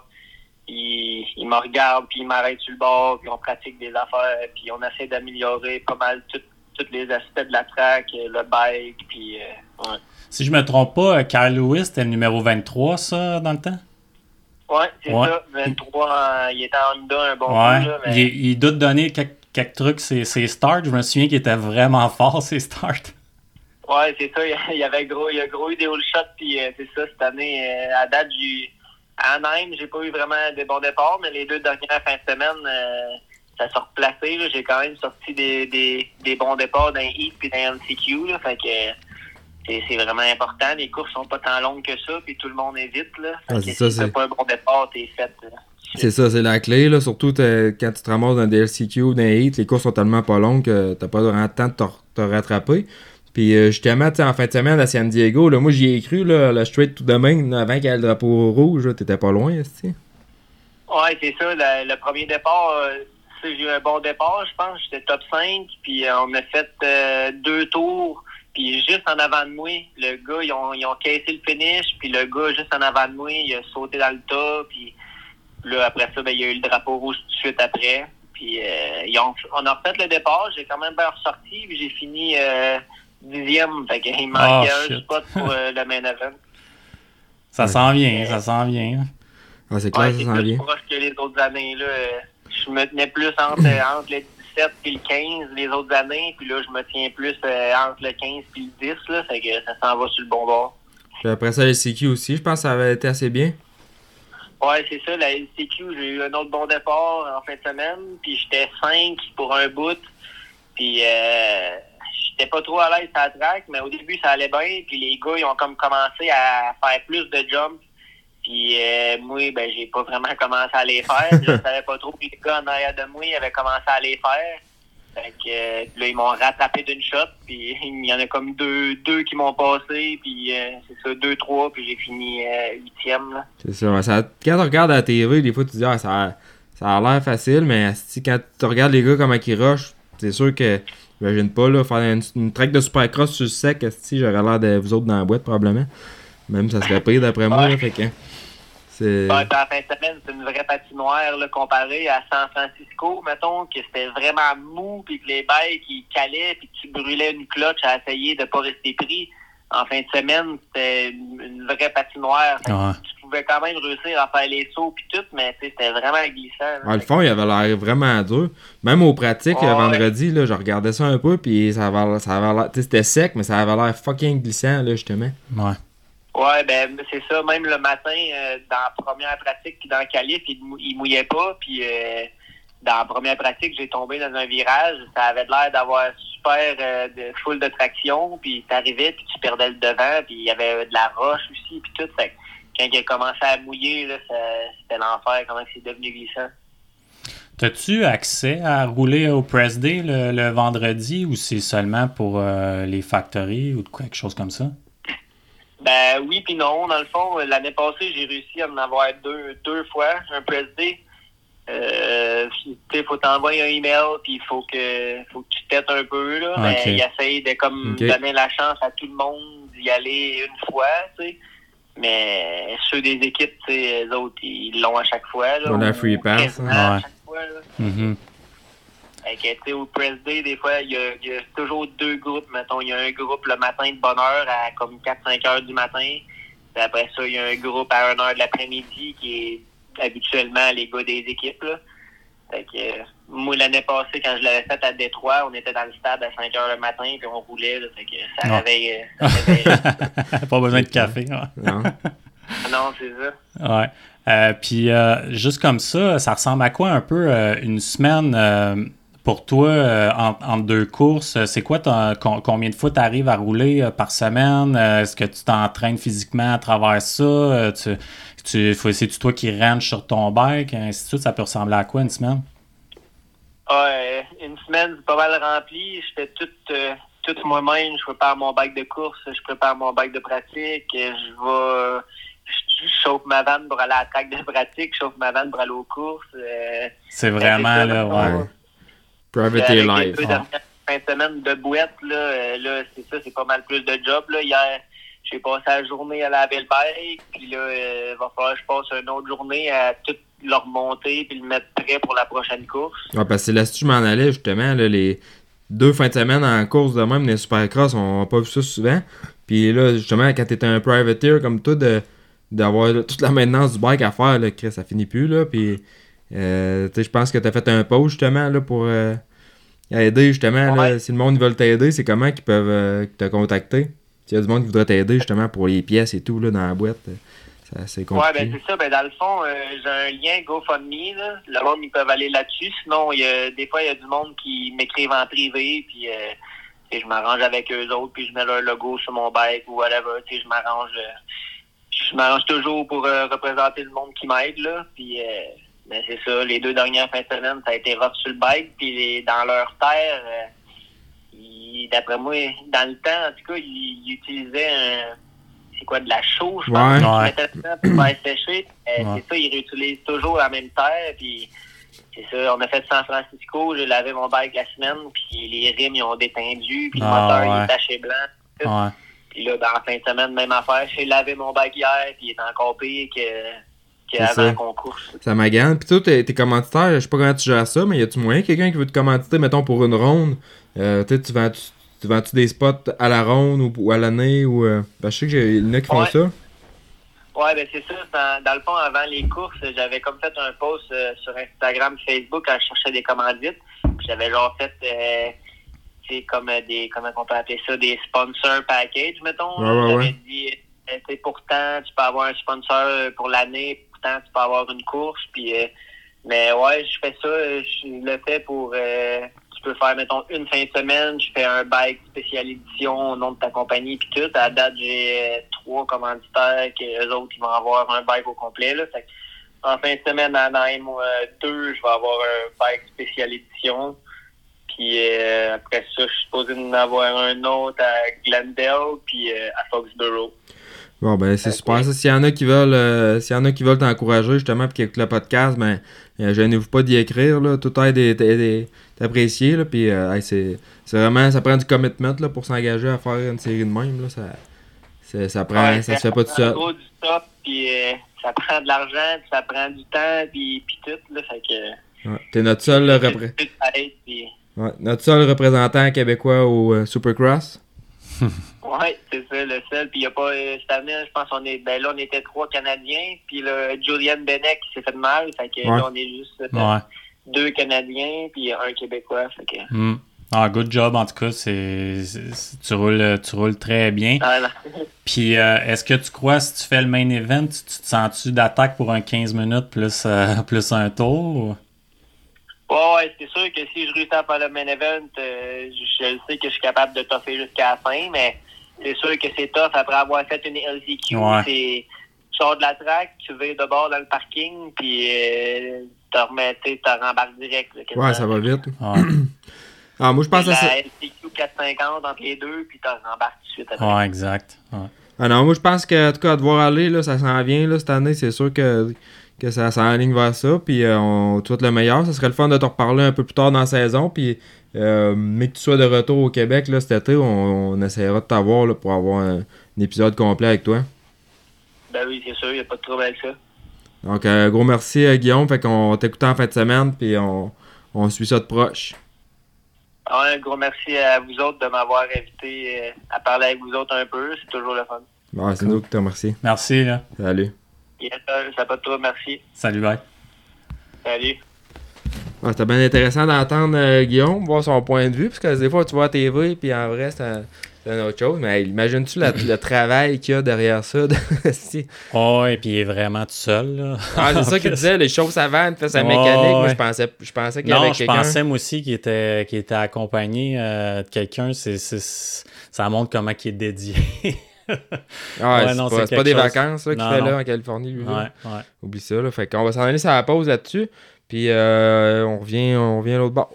il, me regarde, puis il m'arrête sur le bord, puis on pratique des affaires, puis on essaie d'améliorer pas mal tous les aspects de la track, euh, le bike, puis euh, Si je me trompe pas, euh, Kyle Lewis, c'était le numéro 23, ça, dans le temps? Ouais, c'est ça. 23, il était en Honda un bon ouais. coup, mais... il, il, doit te donner quelques, trucs, ses, starts. Je me souviens qu'il était vraiment fort, ses starts. Ouais, c'est ça. Il y avait gros, il a gros eu des all shots, puis c'est ça, cette année, à date, j'ai à Anaheim, j'ai pas eu vraiment des bons départs, mais les deux dernières fins de semaine, euh, ça s'est replacé. J'ai quand même sorti des, des, des bons départs d'un Heat et d'un LCQ. Là, fait que c'est vraiment important. Les courses sont pas tant longues que ça, puis tout le monde est vite. Là. Ah, si ça, pas un bon départ, t'es fait. C'est ça, c'est la clé. Là. Surtout quand tu te ramasses dans des LCQ ou d'un Heat, les courses sont tellement pas longues que t'as pas vraiment le temps de te rattraper. Puis euh, justement, en fin de semaine à San Diego, moi j'y ai cru, là, le straight tout demain, avant qu'il y ait le drapeau rouge, t'étais pas loin, tu Ouais, c'est ça. Le, premier départ, euh, j'ai eu un bon départ, je pense. J'étais top 5, puis euh, on a fait euh, deux tours. Puis juste en avant de moi, le gars, ils ont, ils ont caissé le finish, puis le gars, juste en avant de moi, il a sauté dans le tas, puis là, après ça, ben, il y a eu le drapeau rouge tout de suite après. Puis ils ont, on a refait le départ, j'ai quand même bien ressorti, puis j'ai fini dixième. Fait qu'il manquait oh, un spot pour euh, le main event. Ça s'en vient, ça s'en vient. Ah, c'est clair, ça s'en vient. proche que les autres années. Là. Je me tenais plus entre, entre le 17 et le 15 les autres années. Puis là, je me tiens plus euh, entre le 15 et le 10. Là, fait que ça s'en va sur le bon bord. Puis après ça, le CQ aussi, je pense que ça avait été assez bien. Ouais, c'est ça. La LCQ, j'ai eu un autre bon départ en fin de semaine. Puis j'étais 5 pour un bout. Puis euh, j'étais pas trop à l'aise à la track, mais au début, ça allait bien. Puis les gars, ils ont comme commencé à faire plus de jumps. Puis euh, moi, ben, j'ai pas vraiment commencé à les faire. je savais pas trop. Puis les gars en arrière de moi, ils avaient commencé à les faire. Fait que euh, là, ils m'ont rattrapé d'une shot. Puis il y en a comme deux, deux qui m'ont passé. Puis euh, c'est ça, deux, trois. Puis j'ai fini huitième. C'est ça, ça, Quand tu regardes à la TV, des fois, tu dis, ah, ça a, ça a l'air facile. Mais quand tu regardes les gars comme ils rushent, c'est sûr que J'imagine pas, là, faire une, une track de supercross sur le sec, si j'aurais l'air de vous autres dans la boîte, probablement? Même ça serait pire d'après moi, là, fait que. C'est... Ouais, en fin de semaine, c'est une vraie patinoire là, comparée à San Francisco, mettons, que c'était vraiment mou, puis que les bails qui calaient, puis que tu brûlais une cloche à essayer de pas rester pris. En fin de semaine, c'était une vraie patinoire. Tu pouvais quand même réussir à faire les sauts puis tout, mais c'était vraiment glissant. Ah, le fond, il avait l'air vraiment dur. Même aux pratiques, Ouais, le vendredi, là, je regardais ça un peu, puis ça avait, l'air- ça avait C'était sec, mais ça avait l'air fucking glissant, là, justement. Ouais. Ouais, ben c'est ça. Même le matin, euh, dans la première pratique puis dans le calife, il, mou- il mouillait pas. Puis euh, dans la première pratique, j'ai tombé dans un virage. Ça avait l'air d'avoir super euh, de full de traction. Puis t'arrivais, puis tu perdais le devant. Puis il y avait de la roche aussi, puis tout. Fait quand il a commencé à mouiller, là, c'était l'enfer. Comment c'est devenu glissant. T'as-tu accès à rouler au Press Day le, le vendredi ou c'est seulement pour euh, les factories ou quelque chose comme ça? Ben oui puis non. Dans le fond, l'année passée, j'ai réussi à en avoir deux, deux fois, un press day. Euh, tu sais, faut t'envoyer un email, puis il faut que faut que tu têtes un peu là. Mais il essaye de comme donner la chance à tout le monde d'y aller une fois, tu sais. Mais ceux des équipes, tu sais, eux autres, ils l'ont à chaque fois. Là, On a free pass, hein. à Ouais. chaque fois, là. Mhm. Fait que, tu sais, au press day, des fois, il y, a, il y a toujours deux groupes. Mettons, il y a un groupe le matin de bonne heure à comme 4-5 heures du matin. Puis après ça, il y a un groupe à 1 heure de l'après-midi qui est habituellement les gars des équipes. Là. Fait que, moi, l'année passée, quand je l'avais fait à Détroit, on était dans le stade à 5 heures le matin, puis on roulait. Là, fait que ça Ouais. réveille. euh, Pas besoin de café. ouais. Non? non, c'est ça. Ouais. Euh, puis euh, juste comme ça, ça ressemble à quoi un peu euh, une semaine euh, pour toi euh, en- entre deux courses? C'est quoi combien de fois tu arrives à rouler euh, par semaine? Euh, Est-ce que tu t'entraînes physiquement à travers ça? Euh, tu, tu, faut- C'est-tu toi qui ranges sur ton bike? Ainsi de suite, ça peut ressembler à quoi une semaine? Ah, euh, une semaine pas mal remplie. Je fais tout, euh, tout moi-même. Je prépare mon bike de course, je prépare mon bike de pratique. euh, Je vais, je, je chauffe ma vanne pour aller à la track de pratique, je chauffe ma vanne pour aller aux courses. euh, C'est vraiment c'est là, ouais. Private avec Life. ouais. dernières fins de semaine de boîte, là, euh, là c'est ça, c'est pas mal plus de job. Là. Hier, j'ai passé la journée à la belle bike, puis là, euh, il va falloir que je passe une autre journée à tout le remonter puis le mettre prêt pour la prochaine course. Ouais, parce que c'est là-dessus que je m'en allais, justement. Là, les deux fins de semaine en course de même, les Supercross, on n'a pas vu ça souvent. Puis là, justement, quand t'es un privateer comme toi, de d'avoir là, toute la maintenance du bike à faire, là, Chris, ça finit plus. Là, puis, euh, tu sais, je pense que t'as fait un pause, justement, là, pour euh, aider, justement. là, si le monde veut t'aider, c'est comment qu'ils peuvent euh, te contacter? S'il y a du monde qui voudrait t'aider, justement, pour les pièces et tout, là, dans la boîte, euh, c'est Ouais, compliqué. ben c'est ça. Ben dans le fond, euh, j'ai un lien GoFundMe. Là. Le monde, ils peuvent aller là-dessus. Sinon, y a, des fois, il y a du monde qui m'écrivent en privé, puis euh, je m'arrange avec eux autres, puis je mets leur logo sur mon bike ou whatever. Je m'arrange. euh, je m'arrange toujours pour représenter le monde qui m'aide là. Puis ben c'est ça. Les deux dernières fins de semaine, ça a été rough sur le bike, puis les- dans leur terre. D'après moi, dans le temps, en tout cas, ils utilisaient un, c'est quoi, de la chaux, je pense. Ouais. mettaient dedans pour faire sécher. Euh, Ouais. C'est ça, ils réutilisent toujours la même terre. Puis c'est ça, on a fait San Francisco, j'ai lavé mon bike la semaine, puis les rimes, ils ont détendu, puis le Ah, moteur, il est taché blanc. Ouais. Puis là, dans la fin de semaine, même affaire. J'ai lavé mon bike hier, puis il est encore pire que, C'est ça. Ça m'agane. Puis toi, t'es, t'es commanditaire, je sais pas comment tu gères ça, mais y a-tu moyen quelqu'un qui veut te commanditer, mettons, pour une ronde? Euh, tu tu vends-tu, tu des spots à la ronde ou, ou à l'année? ou euh, ben, je sais qu'il y en a qui font Ouais. ça. Ouais, ben c'est ça. Dans, dans le fond, avant les courses, j'avais comme fait un post euh, sur Instagram, Facebook quand je cherchais des commandites. J'avais genre fait, euh, sais, comme euh, des, comment on peut appeler ça, des sponsor package, mettons. Ouais, ouais, J'avais ouais. dit, pourtant, tu peux avoir un sponsor pour l'année, pourtant, tu peux avoir une course. Puis, euh, mais ouais, je fais ça, je le fais pour, tu peux faire, mettons, une fin de semaine, je fais un bike spécial édition au nom de ta compagnie, puis tout. À date, j'ai euh, trois commanditaires, que eux autres, ils vont avoir un bike au complet, là. Fait en fin de semaine, à Nîmes, euh, deux, je vais avoir un bike spécial édition. Puis euh, après ça, je suis supposé en avoir un autre à Glendale, puis euh, à Foxborough. Bon, ben, c'est super. Ça, s'il y en a qui veulent, euh, s'il y en a qui veulent t'encourager, justement, puis qui écoutent le podcast, ben, euh, gênez-vous pas d'y écrire, là. Tout aide est, est- est apprécié, là. Puis, euh, hey, c'est, c'est vraiment, ça prend du commitment, là, pour s'engager à faire une série de même, là. Ça, c'est- ça prend, Ouais, ça se fait pas tout seul. prend gros du top, puis euh, ça prend de l'argent, puis ça prend du temps, puis, puis tout, là. Fait que... Ouais. T'es notre seul, repré- puis- ouais, notre seul représentant québécois au euh, Supercross. Oui, c'est ça, le seul. Puis il n'y a pas. euh, Cette année, je pense qu'on est. Ben là, on était trois Canadiens. Puis là, Julian Bennett qui s'est fait mal. Fait que Ouais. là, on est juste euh, Ouais. Deux Canadiens. Puis un Québécois. Fait que. Hmm. Ah, good job, en tout cas. C'est, tu, roules, tu roules très bien. Ah. Puis, euh, est-ce que tu crois, si tu fais le main event, tu te sens-tu d'attaque pour un 15 minutes plus, euh, plus un tour? ou- Ouais, ouais, c'est sûr que si je réussis à faire le main event, euh, je, je sais que je suis capable de toffer jusqu'à la fin, mais c'est sûr que c'est tough après avoir fait une. Ouais. C'est, tu sors de la track, tu vas de bord dans le parking, puis t'en remets, tu t'en rembarques direct. là. Ouais, ça va vite. Ouais, Ah, moi, je pense à ça. La LCQ 450 entre les deux, puis t'en rembarques tout de suite après. ouais exact. Ouais. Ah non, moi je pense que en tout cas à devoir aller, là, ça s'en vient là, cette année, c'est sûr que, que ça s'enligne vers ça. Puis euh, on te souhaite le meilleur. Ça serait le fun de te reparler un peu plus tard dans la saison. Puis euh, mais que tu sois de retour au Québec là, cet été, on, on essaiera de t'avoir là, pour avoir un, un épisode complet avec toi. Ben oui, c'est sûr, il n'y a pas de trouble avec ça. Donc euh, gros merci euh, Guillaume. Fait qu'on t'écoute en fin de semaine. Puis on, on suit ça de proche. Ah, un gros merci à vous autres de m'avoir invité euh, à parler avec vous autres un peu. C'est toujours le fun. Bon, c'est nous qui te remercie. Merci, là. Salut. Ça pas de trouble, merci. Salut, bye. Salut. Ouais, C'était bien intéressant d'entendre euh, Guillaume, voir son point de vue, parce que des fois tu vois à TV, puis en vrai c'est un- c'est une autre chose. Mais imagines-tu le travail qu'il y a derrière ça? de- si- Oh, et puis il est vraiment tout seul, là. Ah, c'est ça qu'il disait, les choses avant, il fait sa mécanique. Moi je pensais, je pensais qu'il y Non, avait je pensais moi aussi qu'il était, était accompagné euh, de quelqu'un. Ça montre comment il est dédié. Ah, Ouais, c'est pas, des chose. vacances qu'il fait là en Californie, lui. là. ouais, ouais. Oublie ça. Là. Fait qu'on va s'en aller sur la pause là-dessus. Puis euh, on revient, on revient à l'autre bord.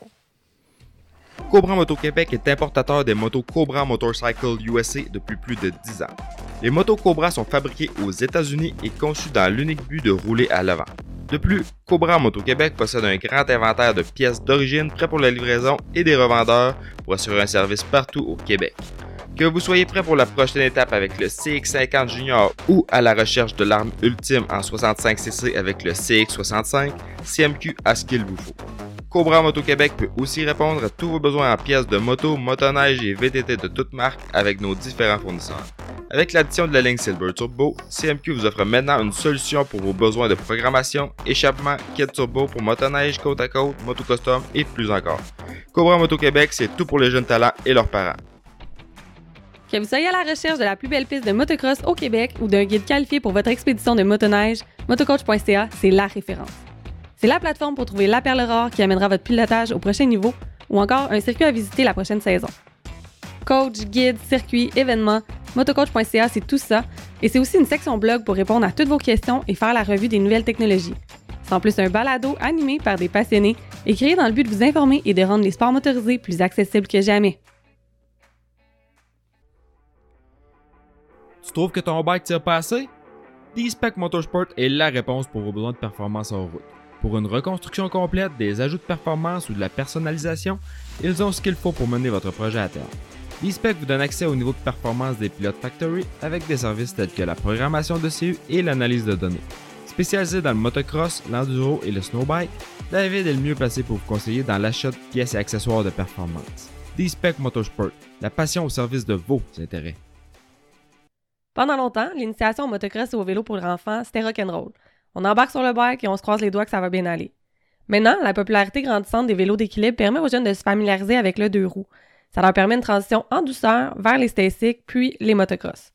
Cobra Moto Québec est importateur des motos Cobra Motorcycle USA depuis plus de 10 ans. Les motos Cobra sont fabriquées aux États-Unis et conçues dans l'unique but de rouler à l'avant. De plus, Cobra Moto Québec possède un grand inventaire de pièces d'origine prêts pour la livraison et des revendeurs pour assurer un service partout au Québec. Que vous soyez prêt pour la prochaine étape avec le CX50 Junior ou à la recherche de l'arme ultime en 65cc avec le CX65, CMQ a ce qu'il vous faut. Cobra Moto Québec peut aussi répondre à tous vos besoins en pièces de moto, motoneige et VTT de toutes marques avec nos différents fournisseurs. Avec l'addition de la ligne Silver Turbo, CMQ vous offre maintenant une solution pour vos besoins de programmation, échappement, kit turbo pour motoneige, côte à côte, moto custom et plus encore. Cobra Moto Québec, c'est tout pour les jeunes talents et leurs parents. Que vous soyez à la recherche de la plus belle piste de motocross au Québec ou d'un guide qualifié pour votre expédition de motoneige, motocoach.ca, c'est la référence. C'est la plateforme pour trouver la perle rare qui amènera votre pilotage au prochain niveau ou encore un circuit à visiter la prochaine saison. Coach, guide, circuit, événements, motocoach.ca, c'est tout ça. Et c'est aussi une section blog pour répondre à toutes vos questions et faire la revue des nouvelles technologies. C'est en plus un balado animé par des passionnés et créé dans le but de vous informer et de rendre les sports motorisés plus accessibles que jamais. Tu trouves que ton bike tire pas assez? D-Spec Motorsport est la réponse pour vos besoins de performance en route. Pour une reconstruction complète, des ajouts de performance ou de la personnalisation, ils ont ce qu'il faut pour mener votre projet à terme. D-Spec vous donne accès au niveau de performance des pilotes Factory avec des services tels que la programmation de CU et l'analyse de données. Spécialisé dans le motocross, l'enduro et le snowbike, David est le mieux placé pour vous conseiller dans l'achat de pièces et accessoires de performance. D-Spec Motorsport, la passion au service de vos intérêts. Pendant longtemps, l'initiation au motocross et au vélo pour enfants, c'était rock'n'roll. On embarque sur le bike et on se croise les doigts que ça va bien aller. Maintenant, la popularité grandissante des vélos d'équilibre permet aux jeunes de se familiariser avec le deux roues. Ça leur permet une transition en douceur vers les stasics puis les motocross.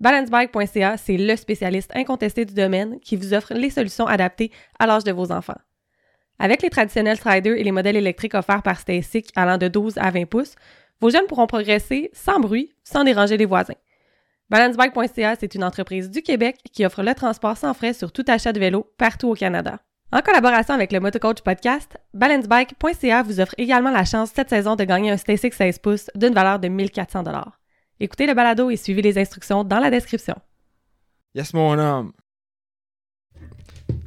Balancebike.ca, c'est le spécialiste incontesté du domaine qui vous offre les solutions adaptées à l'âge de vos enfants. Avec les traditionnels Striders et les modèles électriques offerts par Stasic allant de 12 à 20 pouces, vos jeunes pourront progresser sans bruit, sans déranger les voisins. Balancebike.ca, c'est une entreprise du Québec qui offre le transport sans frais sur tout achat de vélo partout au Canada. En collaboration avec le Motocoach Podcast, Balancebike.ca vous offre également la chance cette saison de gagner un Stasic 16 pouces d'une valeur de 1400 Écoutez le balado et suivez les instructions dans la description. Yes, mon homme.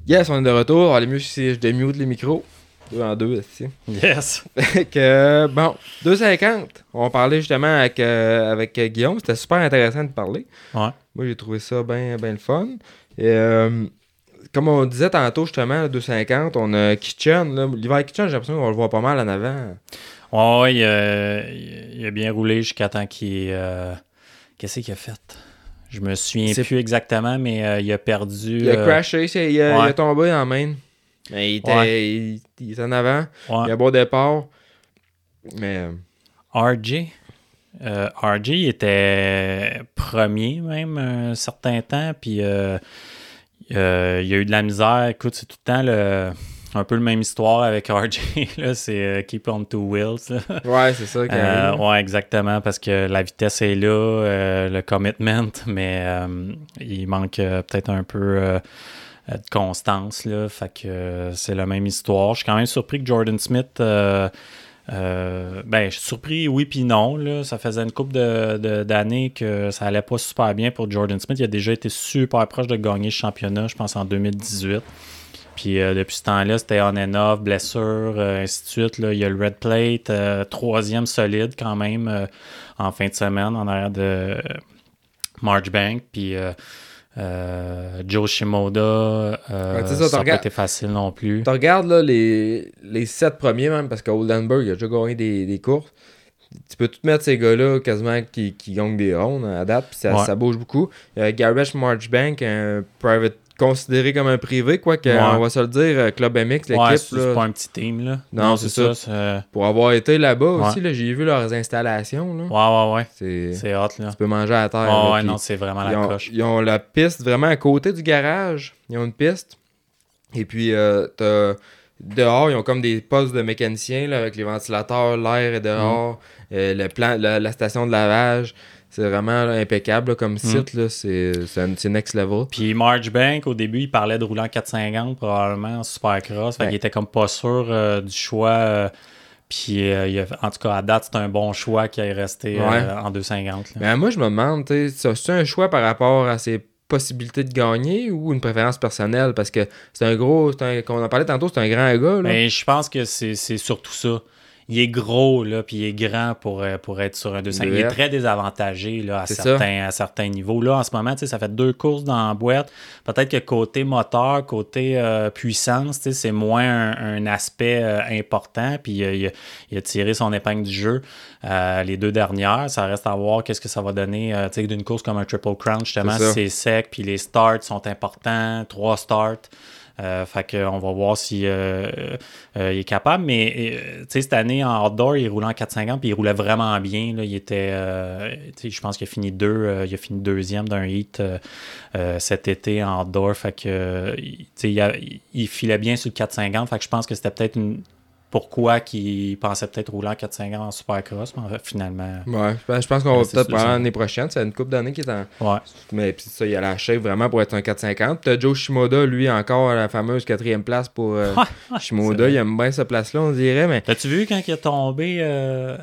Yes, on est de retour. Allez mieux si je démute les micros. Deux en deux, ici. Yes. Fait que, bon, 2,50. On parlait justement avec, euh, avec euh, Guillaume. C'était super intéressant de parler. Ouais. Moi, j'ai trouvé ça bien ben le fun. Et, euh, comme on disait tantôt, justement, 2,50, on a Kitchen. L'hiver Kitchen, j'ai l'impression qu'on le voit pas mal en avant. Ouais, ouais, il, a- il a bien roulé jusqu'à temps qu'il euh, Qu'est-ce qu'il a fait? Je me souviens plus exactement, mais euh, il a perdu. Il a euh, crashé, il a, il a ouais. tombé en main. Mais il était, Ouais. il, il était en avant. ouais. Il a beau départ. Mais euh, RJ. Euh, RJ il était premier même un certain temps, puis euh, euh, il y a eu de la misère. Écoute, c'est tout le temps le, un peu le même histoire avec RJ. là, C'est euh, keep on two wheels. là. ouais, c'est ça. Euh, arrive. ouais, exactement, parce que la vitesse est là, euh, le commitment, mais euh, il manque euh, peut-être un peu euh, de constance. Là, fait que euh, c'est la même histoire. Je suis quand même surpris que Jordan Smith. euh, euh, ben, je suis surpris, oui puis non. Là. Ça faisait une couple de- de- d'années que ça allait pas super bien pour Jordan Smith. Il a déjà été super proche de gagner le championnat, je pense, en 2018. Puis euh, depuis ce temps-là, c'était on and off, blessure, euh, ainsi de suite. Là. Il y a le red plate, euh, troisième solide quand même euh, en fin de semaine en arrière de euh, Marchbank. Puis euh, euh, Joe Shimoda, euh, Ouais, ça, ça n'a pas été facile non plus. Tu regardes là, les, les sept premiers, même, parce qu'Oldenburg a déjà gagné des, des courses. Tu peux tout mettre ces gars-là quasiment qui, qui gagnent des rondes à date, puis ça, Ouais. ça bouge beaucoup. Il y a Garbage Marchbank, un private considéré comme un privé, quoi, que, Ouais. on va se le dire, euh, Club MX, l'équipe, Ouais, c'est pas un petit team. Là. Non, c'est ça. c'est- pour avoir été là-bas Ouais. aussi, là, j'ai vu leurs installations. Là. Ouais, ouais, ouais. C'est, hot, là. tu peux manger à terre. Ouais, là, ouais, non, c'est vraiment ils, la ont, coche. ils ont la piste vraiment à côté du garage. Ils ont une piste. Et puis, euh, t'as- dehors, ils ont comme des postes de mécaniciens là, avec les ventilateurs, l'air est dehors, Mm. euh, le plan, la, la station de lavage. C'est vraiment là, impeccable là, Mm. comme site. C'est, next level. Puis Marchbank, au début, il parlait de rouler en 450 probablement en supercross. Fait Ouais. qu'il était comme pas sûr euh, du choix. euh, puis euh, en tout cas, à date, c'est un bon choix qui est resté euh, Ouais. en 250. là. Mais moi, je me demande, c'est un choix par rapport à ses possibilités de gagner ou une préférence personnelle? Parce que c'est un gros, un, comme on en parlait tantôt, c'est un grand gars. Là. Mais je pense que c'est surtout ça. Il est gros, là, puis il est grand pour, euh, pour être sur un 200. Il est très désavantagé là, à, certains, à certains niveaux. Là, en ce moment, ça fait deux courses dans la boîte. Peut-être que côté moteur, côté euh, puissance, c'est moins un, un aspect euh, important. Puis euh, il, a, il a tiré son épingle du jeu les deux dernières. Ça reste à voir qu'est-ce que ça va donner d'une course comme un Triple Crown. Justement, c'est sec, puis les starts sont importants. Trois starts. Euh, fait qu'on va voir si euh, euh, est capable. Mais euh, cette année en outdoor, il roulait en 450 puis il roulait vraiment bien. Là. Il était, je pense qu'il a fini deux, il a fini deuxième d'un euh, cet été en outdoor. Fait que il- il filait bien sur le 450. Fait que je pense que c'était peut-être une pourquoi qu'il pensait peut-être rouler en 450 en supercross, mais en fait, finalement, Ouais, je pense- qu'on va peut-être prendre l'année prochaine. C'est une coupe d'années qui est en. ouais. Mais puis ça, il a shape vraiment pour être un 450. T'as Joe Shimoda, lui, encore à la fameuse quatrième place pour euh, Shimoda. Il aime bien cette place-là, on dirait. Mais T'as-tu vu quand il est tombé euh,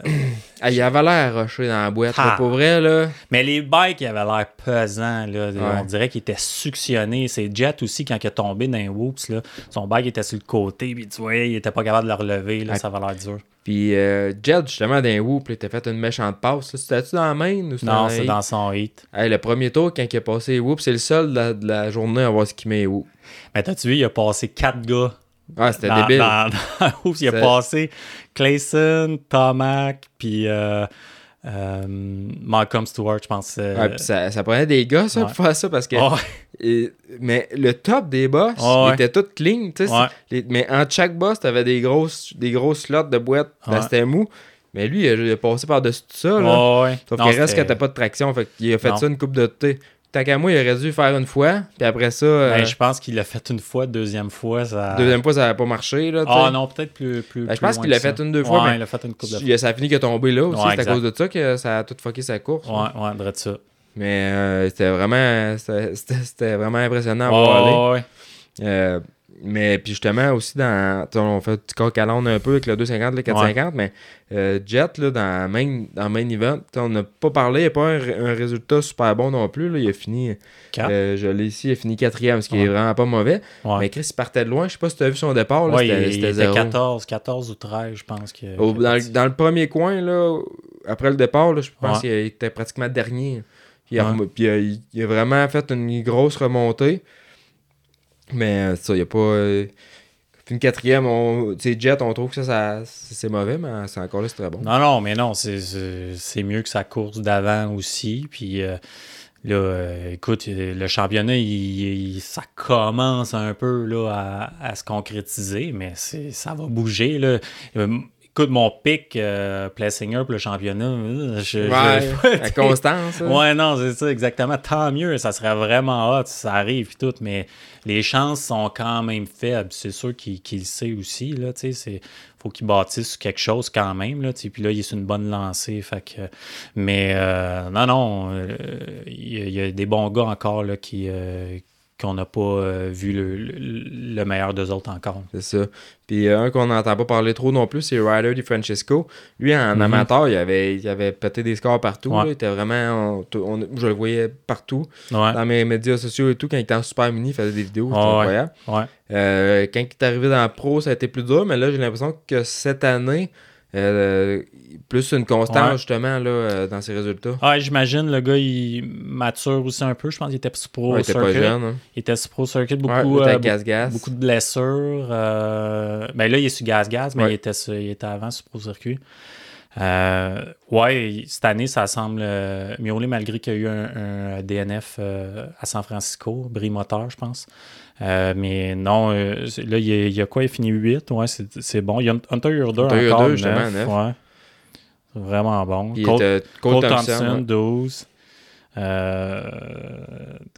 ah, il avait l'air rushé dans la boîte. là, Ah. pour vrai, là. Mais les bikes, ils avaient l'air pesants. Là. Ouais. On dirait qu'ils étaient suctionnés. C'est Jet aussi, quand il est tombé dans les whoops, là, son bike était sur le côté. Puis tu voyais, il était pas capable de le relever. Là, Ah. Ça avait l'air dur. Puis euh, Jet, justement, d'un whoop, il t'a fait une méchante passe. C'était-tu dans la main ou c'était Non, dans c'est les- dans son hit. Hey, le premier tour, quand il a passé les whoops, c'est le seul de la, de la journée à avoir ce qu'il met les whoops. Mais t'as-tu vu, il a passé quatre gars. Ah, c'était débile. dans- dans Whoops. Il a passé Clayson, Tomac, puis euh, euh, Malcolm Stewart, je pense. euh, Ouais, puis ça, ça prenait des gars, ça, Ouais. pour faire ça, parce que... ouais. Et- mais le top des boss, Ouais, il ouais. était tout clean, tu sais. Ouais. les- Mais en chaque boss, t'avais des grosses, des grosses slots de boîte. Là, Ouais. c'était mou. Mais lui, il a, passé par-dessus tout ça, là. Ouais, ouais. Sauf qu'il reste que t'as pas de traction. Fait qu'il a fait Non. ça une coupe de thé. Tant qu'à moi, il aurait dû faire une fois. Puis après ça, euh, Ben, je pense qu'il l'a fait une fois, deuxième fois. Ça... deuxième fois, ça n'avait pas marché, là, Ah non, peut-être plus. plus Ben, je pense qu'il l'a ça. fait une, deux fois, Ouais, mais il a fait une coupe de fois. ça a fini qu'il a tombé là aussi. Ouais, c'est à cause de ça que ça a tout fucké sa course. Ouais, ouais, dirait ça. Mais euh, c'était vraiment c'était- vraiment impressionnant à voir aller. ouais. Euh, mais puis justement aussi dans on fait du coq à un peu avec le 250 le 450 mais euh, Jet là dans main dans main event on n'a pas parlé il n'y a pas un, un résultat super bon non plus là. il a fini euh, je l'ai ici il a fini quatrième ce qui est Ouais. vraiment pas mauvais Ouais. mais Chris il partait de loin je sais pas si tu as vu son départ là, c'était il, il c'était était zéro 14, 14 ou 13, je pense. Que, Au- est dans, le, parti. dans le premier coin là après le départ là, je pense qu'il était pratiquement dernier puis, a, il a vraiment fait une grosse remontée mais euh, ça il a pas euh, une quatrième, on, Jet, on trouve que ça, ça c'est mauvais, mais c'est encore là, c'est très bon. Non, non, mais non, c'est- mieux que sa course d'avant aussi. Puis euh, là, écoute, le championnat, il, ça commence un peu là, à, se concrétiser, mais ça va bouger. Là. Euh, Écoute, mon pic, euh, Plessinger pour le championnat, euh, je, je- Ouais, constance. hein. Ouais, non, c'est ça, exactement. Tant mieux, ça serait vraiment hot ça arrive et tout, mais les chances sont quand même faibles. C'est sûr qu'il le sait aussi, là, tu sais. Faut qu'il bâtisse quelque chose quand même, là, tu sais, puis là, il est sur une bonne lancée, fait que... Mais, euh, non, non, euh, il y, a- il y a des bons gars encore, là, qui... qu'on n'a pas euh, vu le, le- le meilleur d'eux autres encore. C'est ça. Puis euh, un qu'on n'entend pas parler trop non plus, c'est Ryder Di Francesco. Lui, en Mhm. amateur, il avait, il avait pété des scores partout. Ouais. là. Il était vraiment. on- on- je le voyais partout. Ouais, Dans mes médias sociaux et tout, quand il était en super mini, il faisait des vidéos. C'était Ah incroyable. ouais. Euh, quand il est arrivé dans la pro, ça a été plus dur, mais là, j'ai l'impression que cette année, euh, plus une constance, Ouais. justement, là, euh, dans ses résultats. Ah, j'imagine, le gars, il mature aussi un peu. Je pense qu'il était Pro Ouais, il était pas Circuit. jeune. hein. Il était Pro Circuit, Ouais, beaucoup, était euh, beaucoup de blessures. euh, Ben là, il est sur gaz-gaz, mais Ouais. il, était sur- il était avant sur Pro Circuit. Ouais, cette année, ça semble miauler malgré qu'il y a eu un, un DNF à San Francisco, Moteur, je pense. Euh, mais non, euh, là, il y, a, il y a quoi Il finit 8, ouais, c'est bon. Il y a Hunter Hunter encore, Yurder, justement, 9, neuf. ouais. Vraiment bon. Était Cole Thompson. Thompson, ouais. 12. Euh,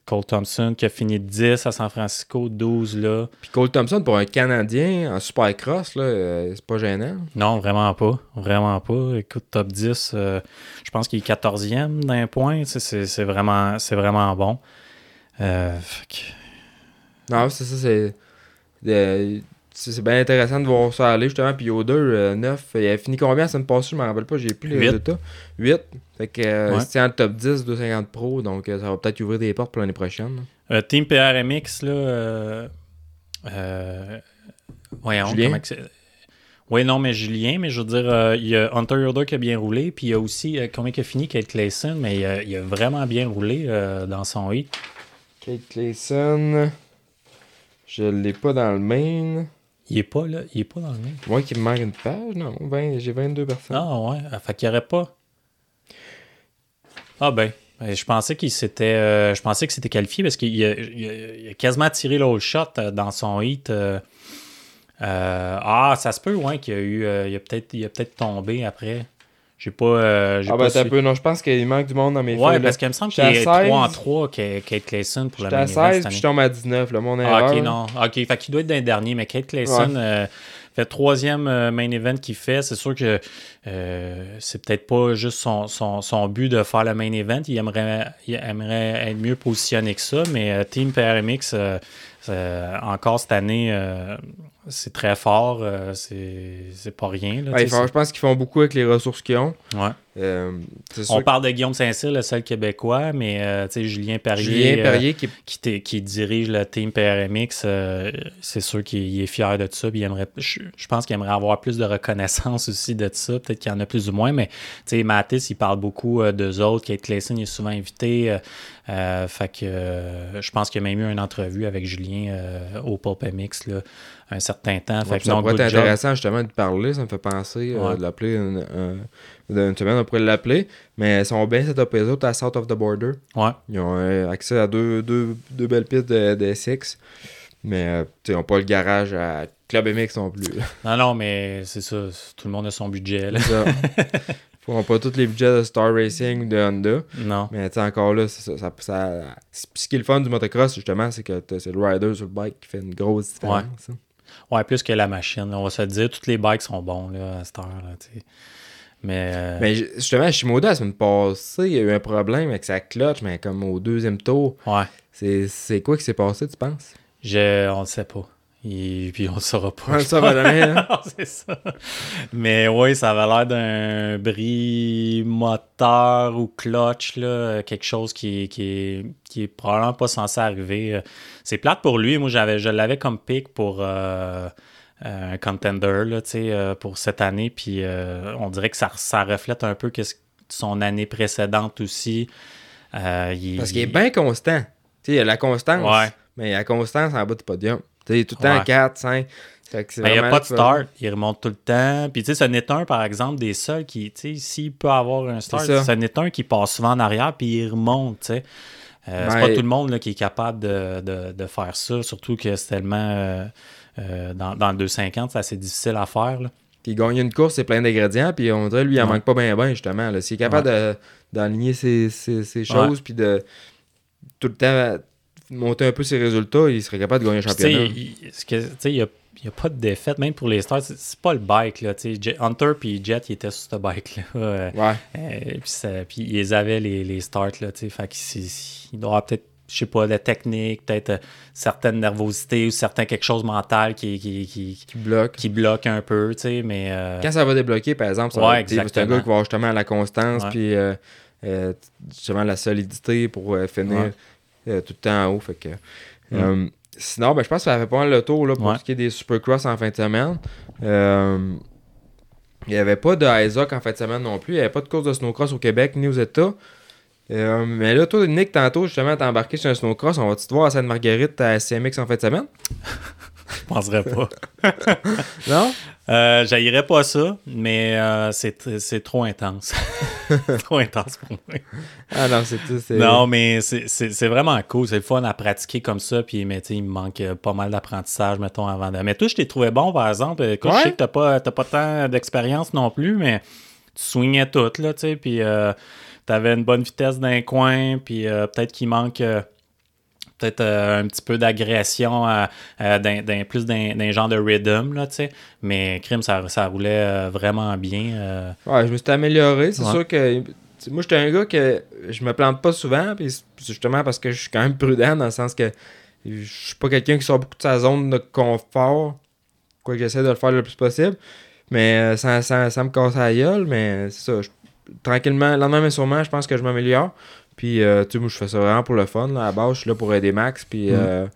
Cole Thompson qui a fini 10 à San Francisco, 12 là. Puis Cole Thompson, pour un Canadien en supercross, là, euh, c'est pas gênant. Non, vraiment pas. Vraiment pas. Écoute, top 10, euh, je pense qu'il est 14e d'un point. C'est vraiment, c'est vraiment bon. Fait que- Non, c'est ça, c'est. euh, c'est bien intéressant de voir ça aller, justement. Puis Yoda, 9, il a fini combien la semaine passée? Je me rappelle pas, j'ai plus les résultats. 8. Fait que euh, Ouais. c'est en top 10, 250 Pro, donc euh, ça va peut-être ouvrir des portes pour l'année prochaine. Euh, Team PRMX, là. Euh, euh, voyons, Julien? comment que c'est- Oui, non, mais Julien, mais je veux dire, euh, il y a Hunter Yoder qui a bien roulé, puis il y a aussi, euh, combien il a fini, Kate Clayson, mais il a, il a vraiment bien roulé euh, dans son hit. Kate Clayson. Je l'ai pas dans le main. Il est pas là, il est pas dans le même. Moi qui me manque une page, non. 20 j'ai 22 personnes. Ah ouais, ah, fait qu'il n'y aurait pas. Ah ben, ben, je pensais qu'il s'était, euh, je pensais que c'était qualifié parce qu'il a, il a- quasiment tiré l'autre shot euh, dans son hit. euh, euh, ah, ça se peut, ouais, qu'il y a eu, il a peut-être, il a peut-être tombé après. J'ai pas, euh, Ah pas ben t'as un su- peu, non, je pense qu'il manque du monde dans mes Ouais, parce qu'il me semble qu'il est à 3 en 16. 3 Kate Clayson pour la J'étais à main event 16 cette puis année. je tombe à 19, là, mon Ah, erreur. ok, là. non. Ok, fait qu'il doit être dans les derniers, mais Kate Clayson euh, fait troisième euh, main event qu'il fait. C'est sûr que euh, c'est peut-être pas juste son, son, son but de faire le main event. Il aimerait, il aimerait être mieux positionné que ça, mais euh, Team PRMX, euh, euh, encore cette année, euh, c'est très fort. euh, c'est pas rien. Là, Ouais, font- je pense qu'ils font beaucoup avec les ressources qu'ils ont. ouais. Euh, On que parle de Guillaume Saint-Cyr, le seul québécois, mais euh, Julien Perrier. Julien euh, Perrier qui qui, dirige le team PRMX, c'est sûr qu'il il est fier de ça. il aimerait, je, je pense qu'il aimerait avoir plus de reconnaissance aussi de ça. Peut-être qu'il y en a plus ou moins, mais Mathis, il parle beaucoup d'eux autres. Kate Clayson, est souvent invité. fait que je pense qu'il y a même eu une entrevue avec Julien au Pulp MX là, un certain temps. Ouais, ça pourrait être job. intéressant justement de parler, ça me fait penser euh, de l'appeler une, un- une semaine, on pourrait l'appeler. Mais ils sont bien set-up les autres à South of the Border. Ouais. Ils ont euh, accès à deux, deux, deux belles pistes de, de SX. Mais euh, ils n'ont pas le garage à Club MX non plus. Non, non, mais c'est ça. Tout le monde a son budget. Là. Ça. Pas tous les budgets de Star Racing ou de Honda. Non. Mais tu encore là, ça, ça, ça- ce qui est le fun du motocross, justement, c'est que c'est le rider sur le bike qui fait une grosse différence. hein. Ouais, plus que la machine. là. On va se le dire, tous les bikes sont bons là, à cette heure. Là, mais euh, Mais ju- justement, à Shimoda, la semaine passée, il y a eu un problème avec sa clutch, mais comme au deuxième tour. ouais, C'est quoi qui s'est passé, tu penses? je, on le sait pas. Et puis on le saura pas. On le saura jamais, hein? Non, c'est ça. Mais oui, ça avait l'air d'un bris moteur ou clutch, là, quelque chose qui, qui, est, qui est probablement pas censé arriver. C'est plate pour lui. Moi, j'avais, je l'avais comme pick pour euh, un contender là, euh, pour cette année. Puis euh, on dirait que ça, ça reflète un peu que son année précédente aussi. Euh, il- Parce qu'il est bien constant. Il y a la constance. Ouais. Mais la constance en bas du podium. Tu sais, tout le temps Ouais. 4, 5. Fait que c'est Mais il n'y a pas de start, il remonte tout le temps. Puis, tu sais, ce n'est un, par exemple, des seuls qui, tu sais, s'il peut avoir un start, ce n'est un qui passe souvent en arrière, puis il remonte, tu sais. Euh, c'est Ben, pas tout le monde là, qui est capable de, de- de faire ça, surtout que c'est tellement. euh, euh, dans, dans le 250, c'est assez difficile à faire. là. Puis gagner une course, c'est plein d'ingrédients. Puis on dirait, lui, il en Ouais. manque pas bien, bien, justement. là. S'il est capable d'aligner ses, ses- ses choses, puis de tout le temps monter un peu ses résultats, il serait capable de gagner un championnat. tu sais, il n'y a, pas de défaite, même pour les stars. C'est, pas le bike. Là. Jet- Hunter puis Jet, ils étaient sur ce bike-là. euh, Ouais. Euh, puis, ça- puis ils avaient les, les starts, là. Fait il doit avoir peut-être, je sais pas, la technique, peut-être euh, certaines nervosités ou certains quelque chose mental qui, qui, qui, Qui bloque. qui bloque un peu, mais... Quand ça va débloquer, par exemple, Ouais, c'est un gars qui va justement la constance, puis euh, justement la solidité pour euh, finir Ouais. Euh, tout le temps en haut. Fait que, euh, sinon, ben, je pense que ça fait pas mal le tour là, pour Ouais. ce qui est des supercross en fin de semaine. Euh, il n'y avait pas de Isaac en fin de semaine non plus. Il n'y avait pas de course de snowcross au Québec ni aux États. Euh, mais là, toi, Nick, tantôt, justement, t'es embarqué sur un snowcross. On va-tu te voir à Sainte-Marguerite à SCMX en fin de semaine? Je penserais pas. Non? Euh, J'haïrais pas ça, mais euh, c'est tr- c'est trop intense. trop intense pour moi. Ah non, c'est tout. Non, mais c'est- vraiment cool. C'est le fun à pratiquer comme ça. Puis, mais tu sais, il me manque euh, pas mal d'apprentissage, mettons, avant de. Mais toi, je t'ai trouvé bon, par exemple. Écoute, Ouais. je sais que t'as pas, pas tant d'expérience non plus, mais tu swingais tout, là, tu sais. Puis, euh, t'avais une bonne vitesse d'un coin. Puis, peut-être qu'il manque. Peut-être euh, un petit peu d'agression, euh, euh, d'un- d'un- plus d'un d'un genre de rhythm, là, tu sais. Mais crime, ça, ça roulait vraiment bien. Ouais, je me suis amélioré. C'est Ouais. sûr que. Moi, j'étais un gars que je me plante pas souvent, puis justement parce que je suis quand même prudent, dans le sens que je suis pas quelqu'un qui sort beaucoup de sa zone de confort, quoique j'essaie de le faire le plus possible, mais sans, sans me casser la gueule, mais c'est ça. je- tranquillement, lentement mais sûrement, je pense que je m'améliore. Puis, euh, tu sais, moi, je fais ça vraiment pour le fun. Là. À la base, je suis là pour aider Max, puis Mm. euh,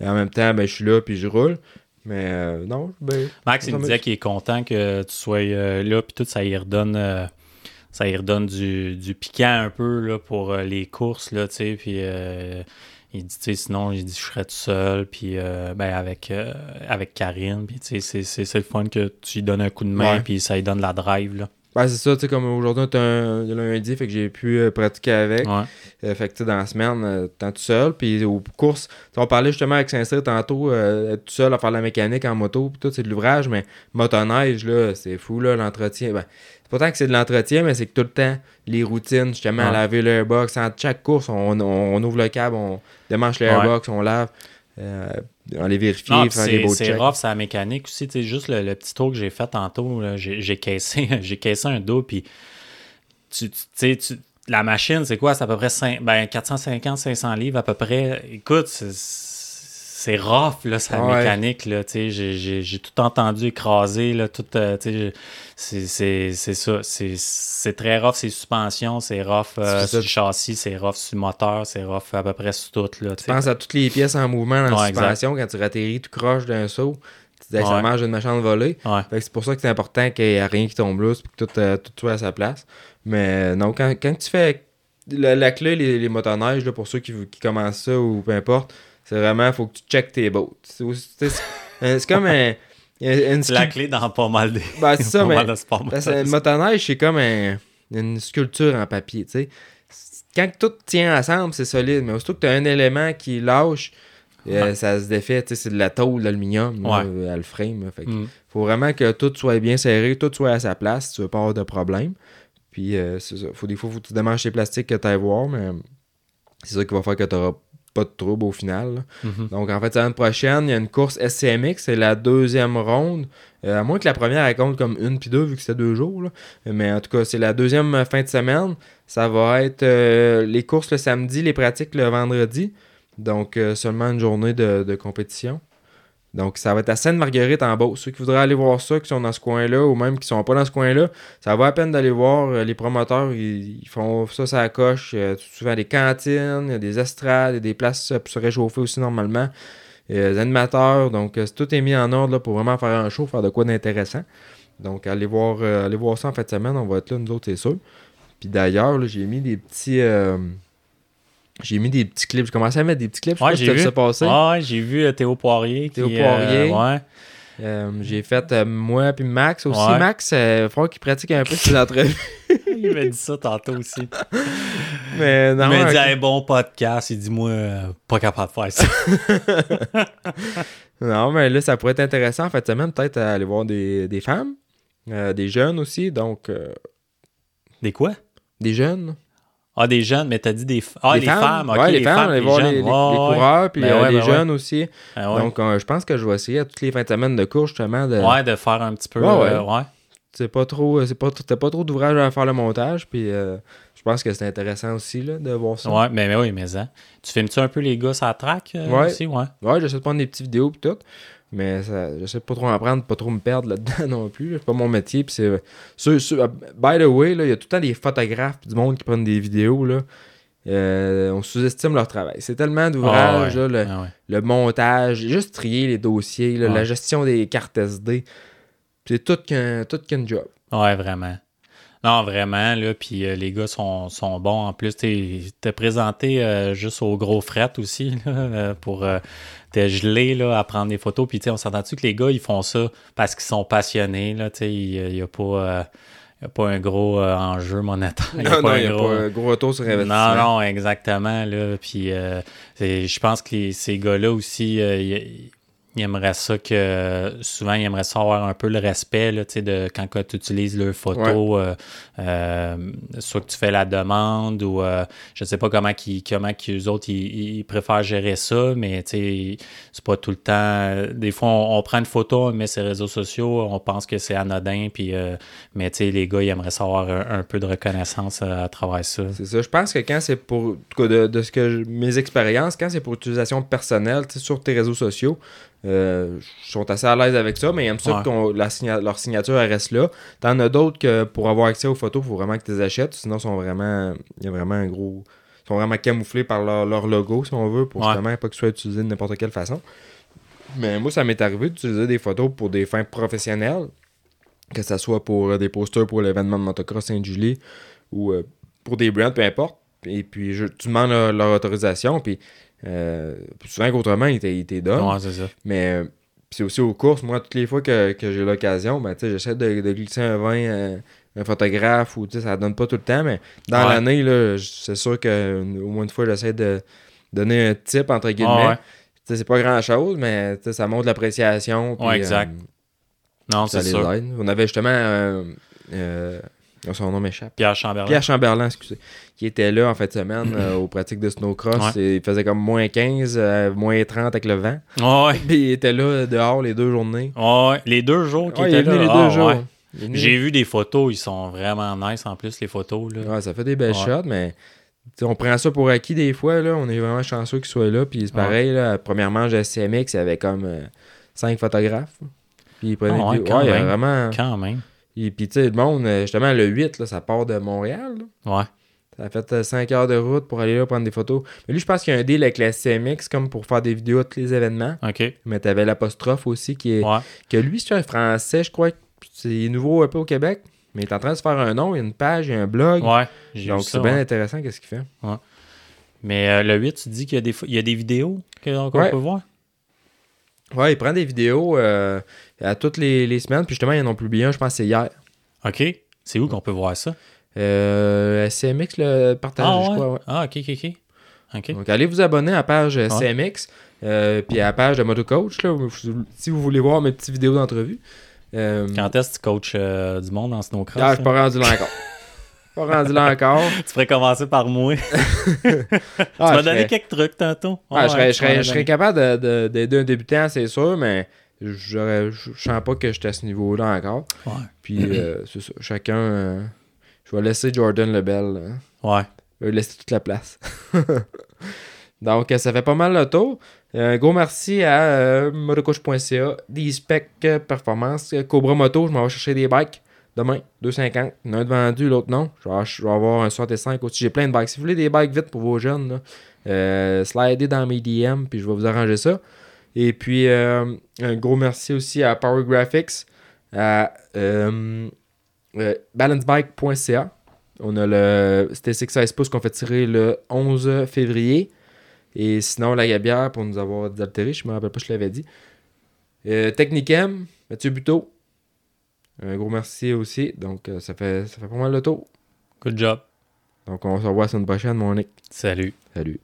en même temps, ben, je suis là, puis je roule. Mais euh, non, ben, Max, il me disait qu'il est content que tu sois euh, là, puis tout, ça y redonne, ça y redonne du, du piquant un peu là, pour les courses, là, tu sais, puis il dit, tu sais, sinon, il dit, je serais tout seul, puis ben, avec, avec Karine, puis tu sais, c'est- le fun que tu lui donnes un coup de main, puis ça lui donne la drive, là. Ben, c'est ça, tu sais, comme aujourd'hui, on est un lundi, fait que j'ai pu euh, pratiquer avec. Ouais. Euh, fait que, tu sais, dans la semaine, euh, t'es tout seul. Puis aux courses, on parlait justement avec Saint-Cyr tantôt, euh, être tout seul à faire de la mécanique en moto, puis tout, c'est de l'ouvrage, mais motoneige, là, c'est fou, là, l'entretien. Ben, c'est pas tant que c'est de l'entretien, mais c'est que tout le temps, les routines, justement, Ouais. laver l'airbox. Entre chaque course, on, on- on ouvre le câble, on démanche l'airbox, on lave, euh, on les vérifie, Non, faire des c'est beaux c'est rough, c'est la mécanique aussi. Tu sais, juste le, le petit tour que j'ai fait tantôt, j'ai caissé, un dos, puis tu, tu tu sais, tu- la machine, c'est quoi? C'est à peu près cinq- ben, 450-500 livres à peu près. Écoute, c'est- c'est rough, là, sa Ouais. mécanique, là, tu sais, j'ai- tout entendu écraser, là, tout, euh, tu sais, c'est- ça, c'est très rough, c'est suspension, c'est rough euh, sur le châssis, c'est rough sur le moteur, c'est rough à peu près sur tout, là, tu sais. pense à toutes les pièces en mouvement dans la Ouais, suspension quand tu ratterris tout croche d'un saut. Tu dis, ça mange une méchante volée. C'est pour ça que c'est important qu'il n'y ait rien qui tombe là, puis que tout, euh, tout soit à sa place. Mais non, quand, quand tu fais la, la clé, les, les motoneiges, là, pour ceux qui, qui commencent ça ou peu importe, c'est vraiment, faut que tu checkes tes boats. C'est euh, comme un, une C'est la clé dans pas mal des. Ben, c'est ça, mais- le motoneige, c'est comme un- une sculpture en papier, tu sais. Quand tout tient ensemble, c'est solide, mais aussitôt que tu as un élément qui lâche, euh, ça se défait, tu sais, c'est de la tôle d'aluminium, Ouais. euh, le frame. là. Fait que Mm. faut vraiment que tout soit bien serré, tout soit à sa place, si tu veux pas avoir de problème. Puis, euh, c'est ça. Faut, des fois, faut que tu démanges les plastiques que tu ailles voir, mais c'est ça qui va faire que tu n'auras pas de trouble au final. Mhm. Donc, en fait, l'année prochaine, il y a une course SCMX, c'est la deuxième ronde. Euh, à moins que la première, elle compte comme une puis deux, vu que c'était deux jours. là. Mais en tout cas, c'est la deuxième euh, fin de semaine. Ça va être euh, les courses le samedi, les pratiques le vendredi. Donc, euh, seulement une journée de, de compétition. Donc, ça va être à Sainte-Marguerite en Beauce. Ceux qui voudraient aller voir ça, qui sont dans ce coin-là, ou même qui sont pas dans ce coin-là, ça va à peine d'aller voir. euh, les promoteurs, ils, font ça, ça coche. Il y a souvent des cantines, il y a des estrades, il y a des places pour se réchauffer aussi normalement. Il animateurs. Donc, euh, tout est mis en ordre là, pour vraiment faire un show, faire de quoi d'intéressant. Donc, allez voir, euh, voir ça en fin de semaine. On va être là, nous autres, c'est sûr. Puis d'ailleurs, j'ai mis des petits. J'ai mis des petits clips. J'ai commencé à mettre des petits clips. Je Ouais, j'ai vu ça passer. Ouais, j'ai vu euh, Théo Poirier. Théo qui, Poirier. euh, ouais. Euh, j'ai fait euh, moi puis Max aussi. Ouais. Max, il va falloir qu'il pratique un peu ses entrevues. Il m'a dit ça tantôt aussi. Mais non, il m'a dit un bon podcast. Il dit moi, euh, pas capable de faire ça. non, mais là, ça pourrait être intéressant en fait semaine, peut-être à aller voir des, des femmes, euh, des jeunes aussi. Donc, euh, Des quoi? des jeunes. Ah, des jeunes, mais t'as dit des, ah, des les femmes. ok, ouais, les, les femmes, les voir jeunes. les, coureurs, puis Ben euh, ouais, les ben ouais. jeunes aussi. Ouais. Donc, euh, je pense que je vais essayer à toutes les fins de semaine de cours, justement, de. Ouais, de faire un petit peu. Ouais, ouais. euh, ouais. C'est pas trop. C'est pas, t'as pas trop d'ouvrage à faire le montage, puis euh, je pense que c'est intéressant aussi, là, de voir ça. Ouais, mais, mais oui, mais hein. Tu filmes-tu un peu les gars la track euh, Ouais. aussi? Ouais. Ouais, j'essaie de prendre des petites vidéos, puis tout. Mais ça, j'essaie de pas trop en prendre, pas trop me perdre là-dedans non plus. C'est pas mon métier. Puis c'est. euh, by the way, il y a tout le temps des photographes du monde qui prennent des vidéos. Là. Euh, on sous-estime leur travail. C'est tellement d'ouvrages, Ah ouais. là, le, Ah ouais. le montage, juste trier les dossiers, là, Ouais. la gestion des cartes SD. C'est tout qu'un tout qu'un job. Ouais, vraiment. Non, vraiment, là, puis euh, les gars sont, sont bons. En plus, t'es t'es présenté euh, juste au gros fret aussi, là, pour te geler, là, à prendre des photos. Puis, tu sais, on s'entend-tu que les gars, ils font ça parce qu'ils sont passionnés, là, tu sais, il n'y a pas... euh, y a pas un gros euh, enjeu monétaire. Il y a Non, il n'y a gros- pas un gros retour sur investissement. Non, non, exactement. Là. Puis euh, je pense que les- ces gars-là aussi, ils aimeraient ça que souvent ils aimeraient ça avoir un peu le respect là, tu sais, de quand tu utilises leurs photos, euh, euh, soit que tu fais la demande ou euh, je sais pas comment qu'ils comment qu'ils autres ils, ils préfèrent gérer ça, mais tu sais, c'est pas tout le temps. Des fois, on, on prend une photo, on met sur les réseaux sociaux, on pense que c'est anodin, puis euh, mais tu sais, les gars, ils aimeraient savoir un, un peu de reconnaissance à travers ça. C'est ça. Je pense que quand c'est pour. En tout cas, de, de ce que je- mes expériences, quand c'est pour utilisation personnelle, sur tes réseaux sociaux, euh, sont assez à l'aise avec ça, mais ils aiment ça Ouais. que leur signature elle reste là. T'en as d'autres que pour avoir accès aux photos, il faut vraiment que tu les achètes. Sinon, ils sont vraiment. Il y a vraiment un gros. Sont vraiment camouflés par leur, leur logo, si on veut, pour Ouais. justement pas qu'ils soient utilisés de n'importe quelle façon. Mais moi, ça m'est arrivé d'utiliser des photos pour des fins professionnelles. Que ce soit pour euh, des posters pour l'événement de motocross Saint-Julie ou euh, pour des brands, peu importe. Et puis, je, tu demandes leur, leur autorisation. Puis, euh, souvent qu'autrement, ils te donnent. Ouais, c'est ça. Mais euh, c'est aussi aux courses. Moi, toutes les fois que, que j'ai l'occasion, ben, j'essaie de, de glisser un vin, euh, un photographe, ou ça donne pas tout le temps. Mais dans Ouais. l'année, c'est sûr que au moins une fois, j'essaie de donner un tip, entre guillemets. Ah ouais. Sais, c'est pas grand chose, mais ça montre l'appréciation. Ouais, exact. euh, Non, ça c'est les sûr. aide. On avait justement. euh, euh, son nom m'échappe. Pierre Chamberlain. Pierre Chamberlain, excusez, qui était là en fin de semaine euh, aux pratiques de snowcross. Ouais. Et il faisait comme moins 15, euh, moins 30 avec le vent. Ouais, Puis il était là dehors les deux journées. ouais. Les deux jours qui Ouais, il est venu là. les ah, deux jours. J'ai vu des photos, ils sont vraiment nice en plus, les photos. Là. Ouais, ça fait des belles shots, mais on prend ça pour acquis des fois. Là. On est vraiment chanceux qu'il soit là. Puis c'est pareil, là, première manche de SCMX, il y avait comme 5 photographes. Puis il prenait Ah des- quand ouais, il y a même. vraiment. Quand même. Et puis tu sais, le monde, euh, justement, le 8, là, ça part de Montréal. là. Ouais. Ça a fait 5 heures de route pour aller là prendre des photos. Mais lui, je pense qu'il y a un deal avec la SCMX comme pour faire des vidéos de tous les événements. OK. Mais t'avais l'apostrophe aussi qui est. Ouais. Que lui, c'est un français, je crois. C'est nouveau un peu au Québec. Mais il est en train de se faire un nom, il y a une page, il y a un blog. Ouais. Donc c'est bien ouais. intéressant qu'est-ce qu'il fait. Mais euh, le 8, tu dis qu'il y a des, il y a des vidéos qu'on Ouais. peut voir? Ouais, il prend des vidéos euh, à toutes les, les semaines. Puis justement, ils en ont publié un, je pense que c'est hier. OK. C'est où qu'on peut voir ça? Euh, CMX le partage, ah, je ouais? crois. ouais. Ah, OK, OK, OK. OK. Donc allez vous abonner à la page euh, CMX. euh, puis à la page de Motocoach. Là, si vous voulez voir mes petites vidéos d'entrevue. Euh, Quand est-ce que tu coaches euh, du monde en snowcross? ah, je suis pas rendu là encore. pas rendu là encore. Tu ferais commencer par moi. tu Ah, m'as je donné serais- quelques trucs tantôt. Ah, Ouais, je, serais, tu je serais- serais capable de- de- d'aider un débutant, c'est sûr, mais je je sens pas que j'étais à ce niveau-là encore. Ouais. Puis, euh, c'est ça. Chacun. euh, je vais laisser Jordan Lebel. hein. Ouais. Je vais laisser toute la place. Donc, euh, ça fait pas mal le tour. Euh, Un gros merci à euh, motocoach.ca, D-Spec euh, Performance, euh, Cobra Moto. Je m'en vais chercher des bikes demain, 2,50. Il un de vendu, l'autre non. Je vais, avoir un 65 aussi. J'ai plein de bikes. Si vous voulez des bikes vite pour vos jeunes, euh, slidez dans mes DM, puis je vais vous arranger ça. Et puis, euh, un gros merci aussi à Power Graphics, à euh, balancebike.ca. On a le ST6 16 pouces qu'on fait tirer le 11 février. Et sinon, la Gabière pour nous avoir désaltéré, je me rappelle pas, je l'avais dit. Technicam, Mathieu Buteau. Un gros merci aussi. Donc, euh, ça, fait, ça fait pas mal le tour. Good job. Donc, on se revoit la semaine prochaine, mon Nick. Salut. Salut.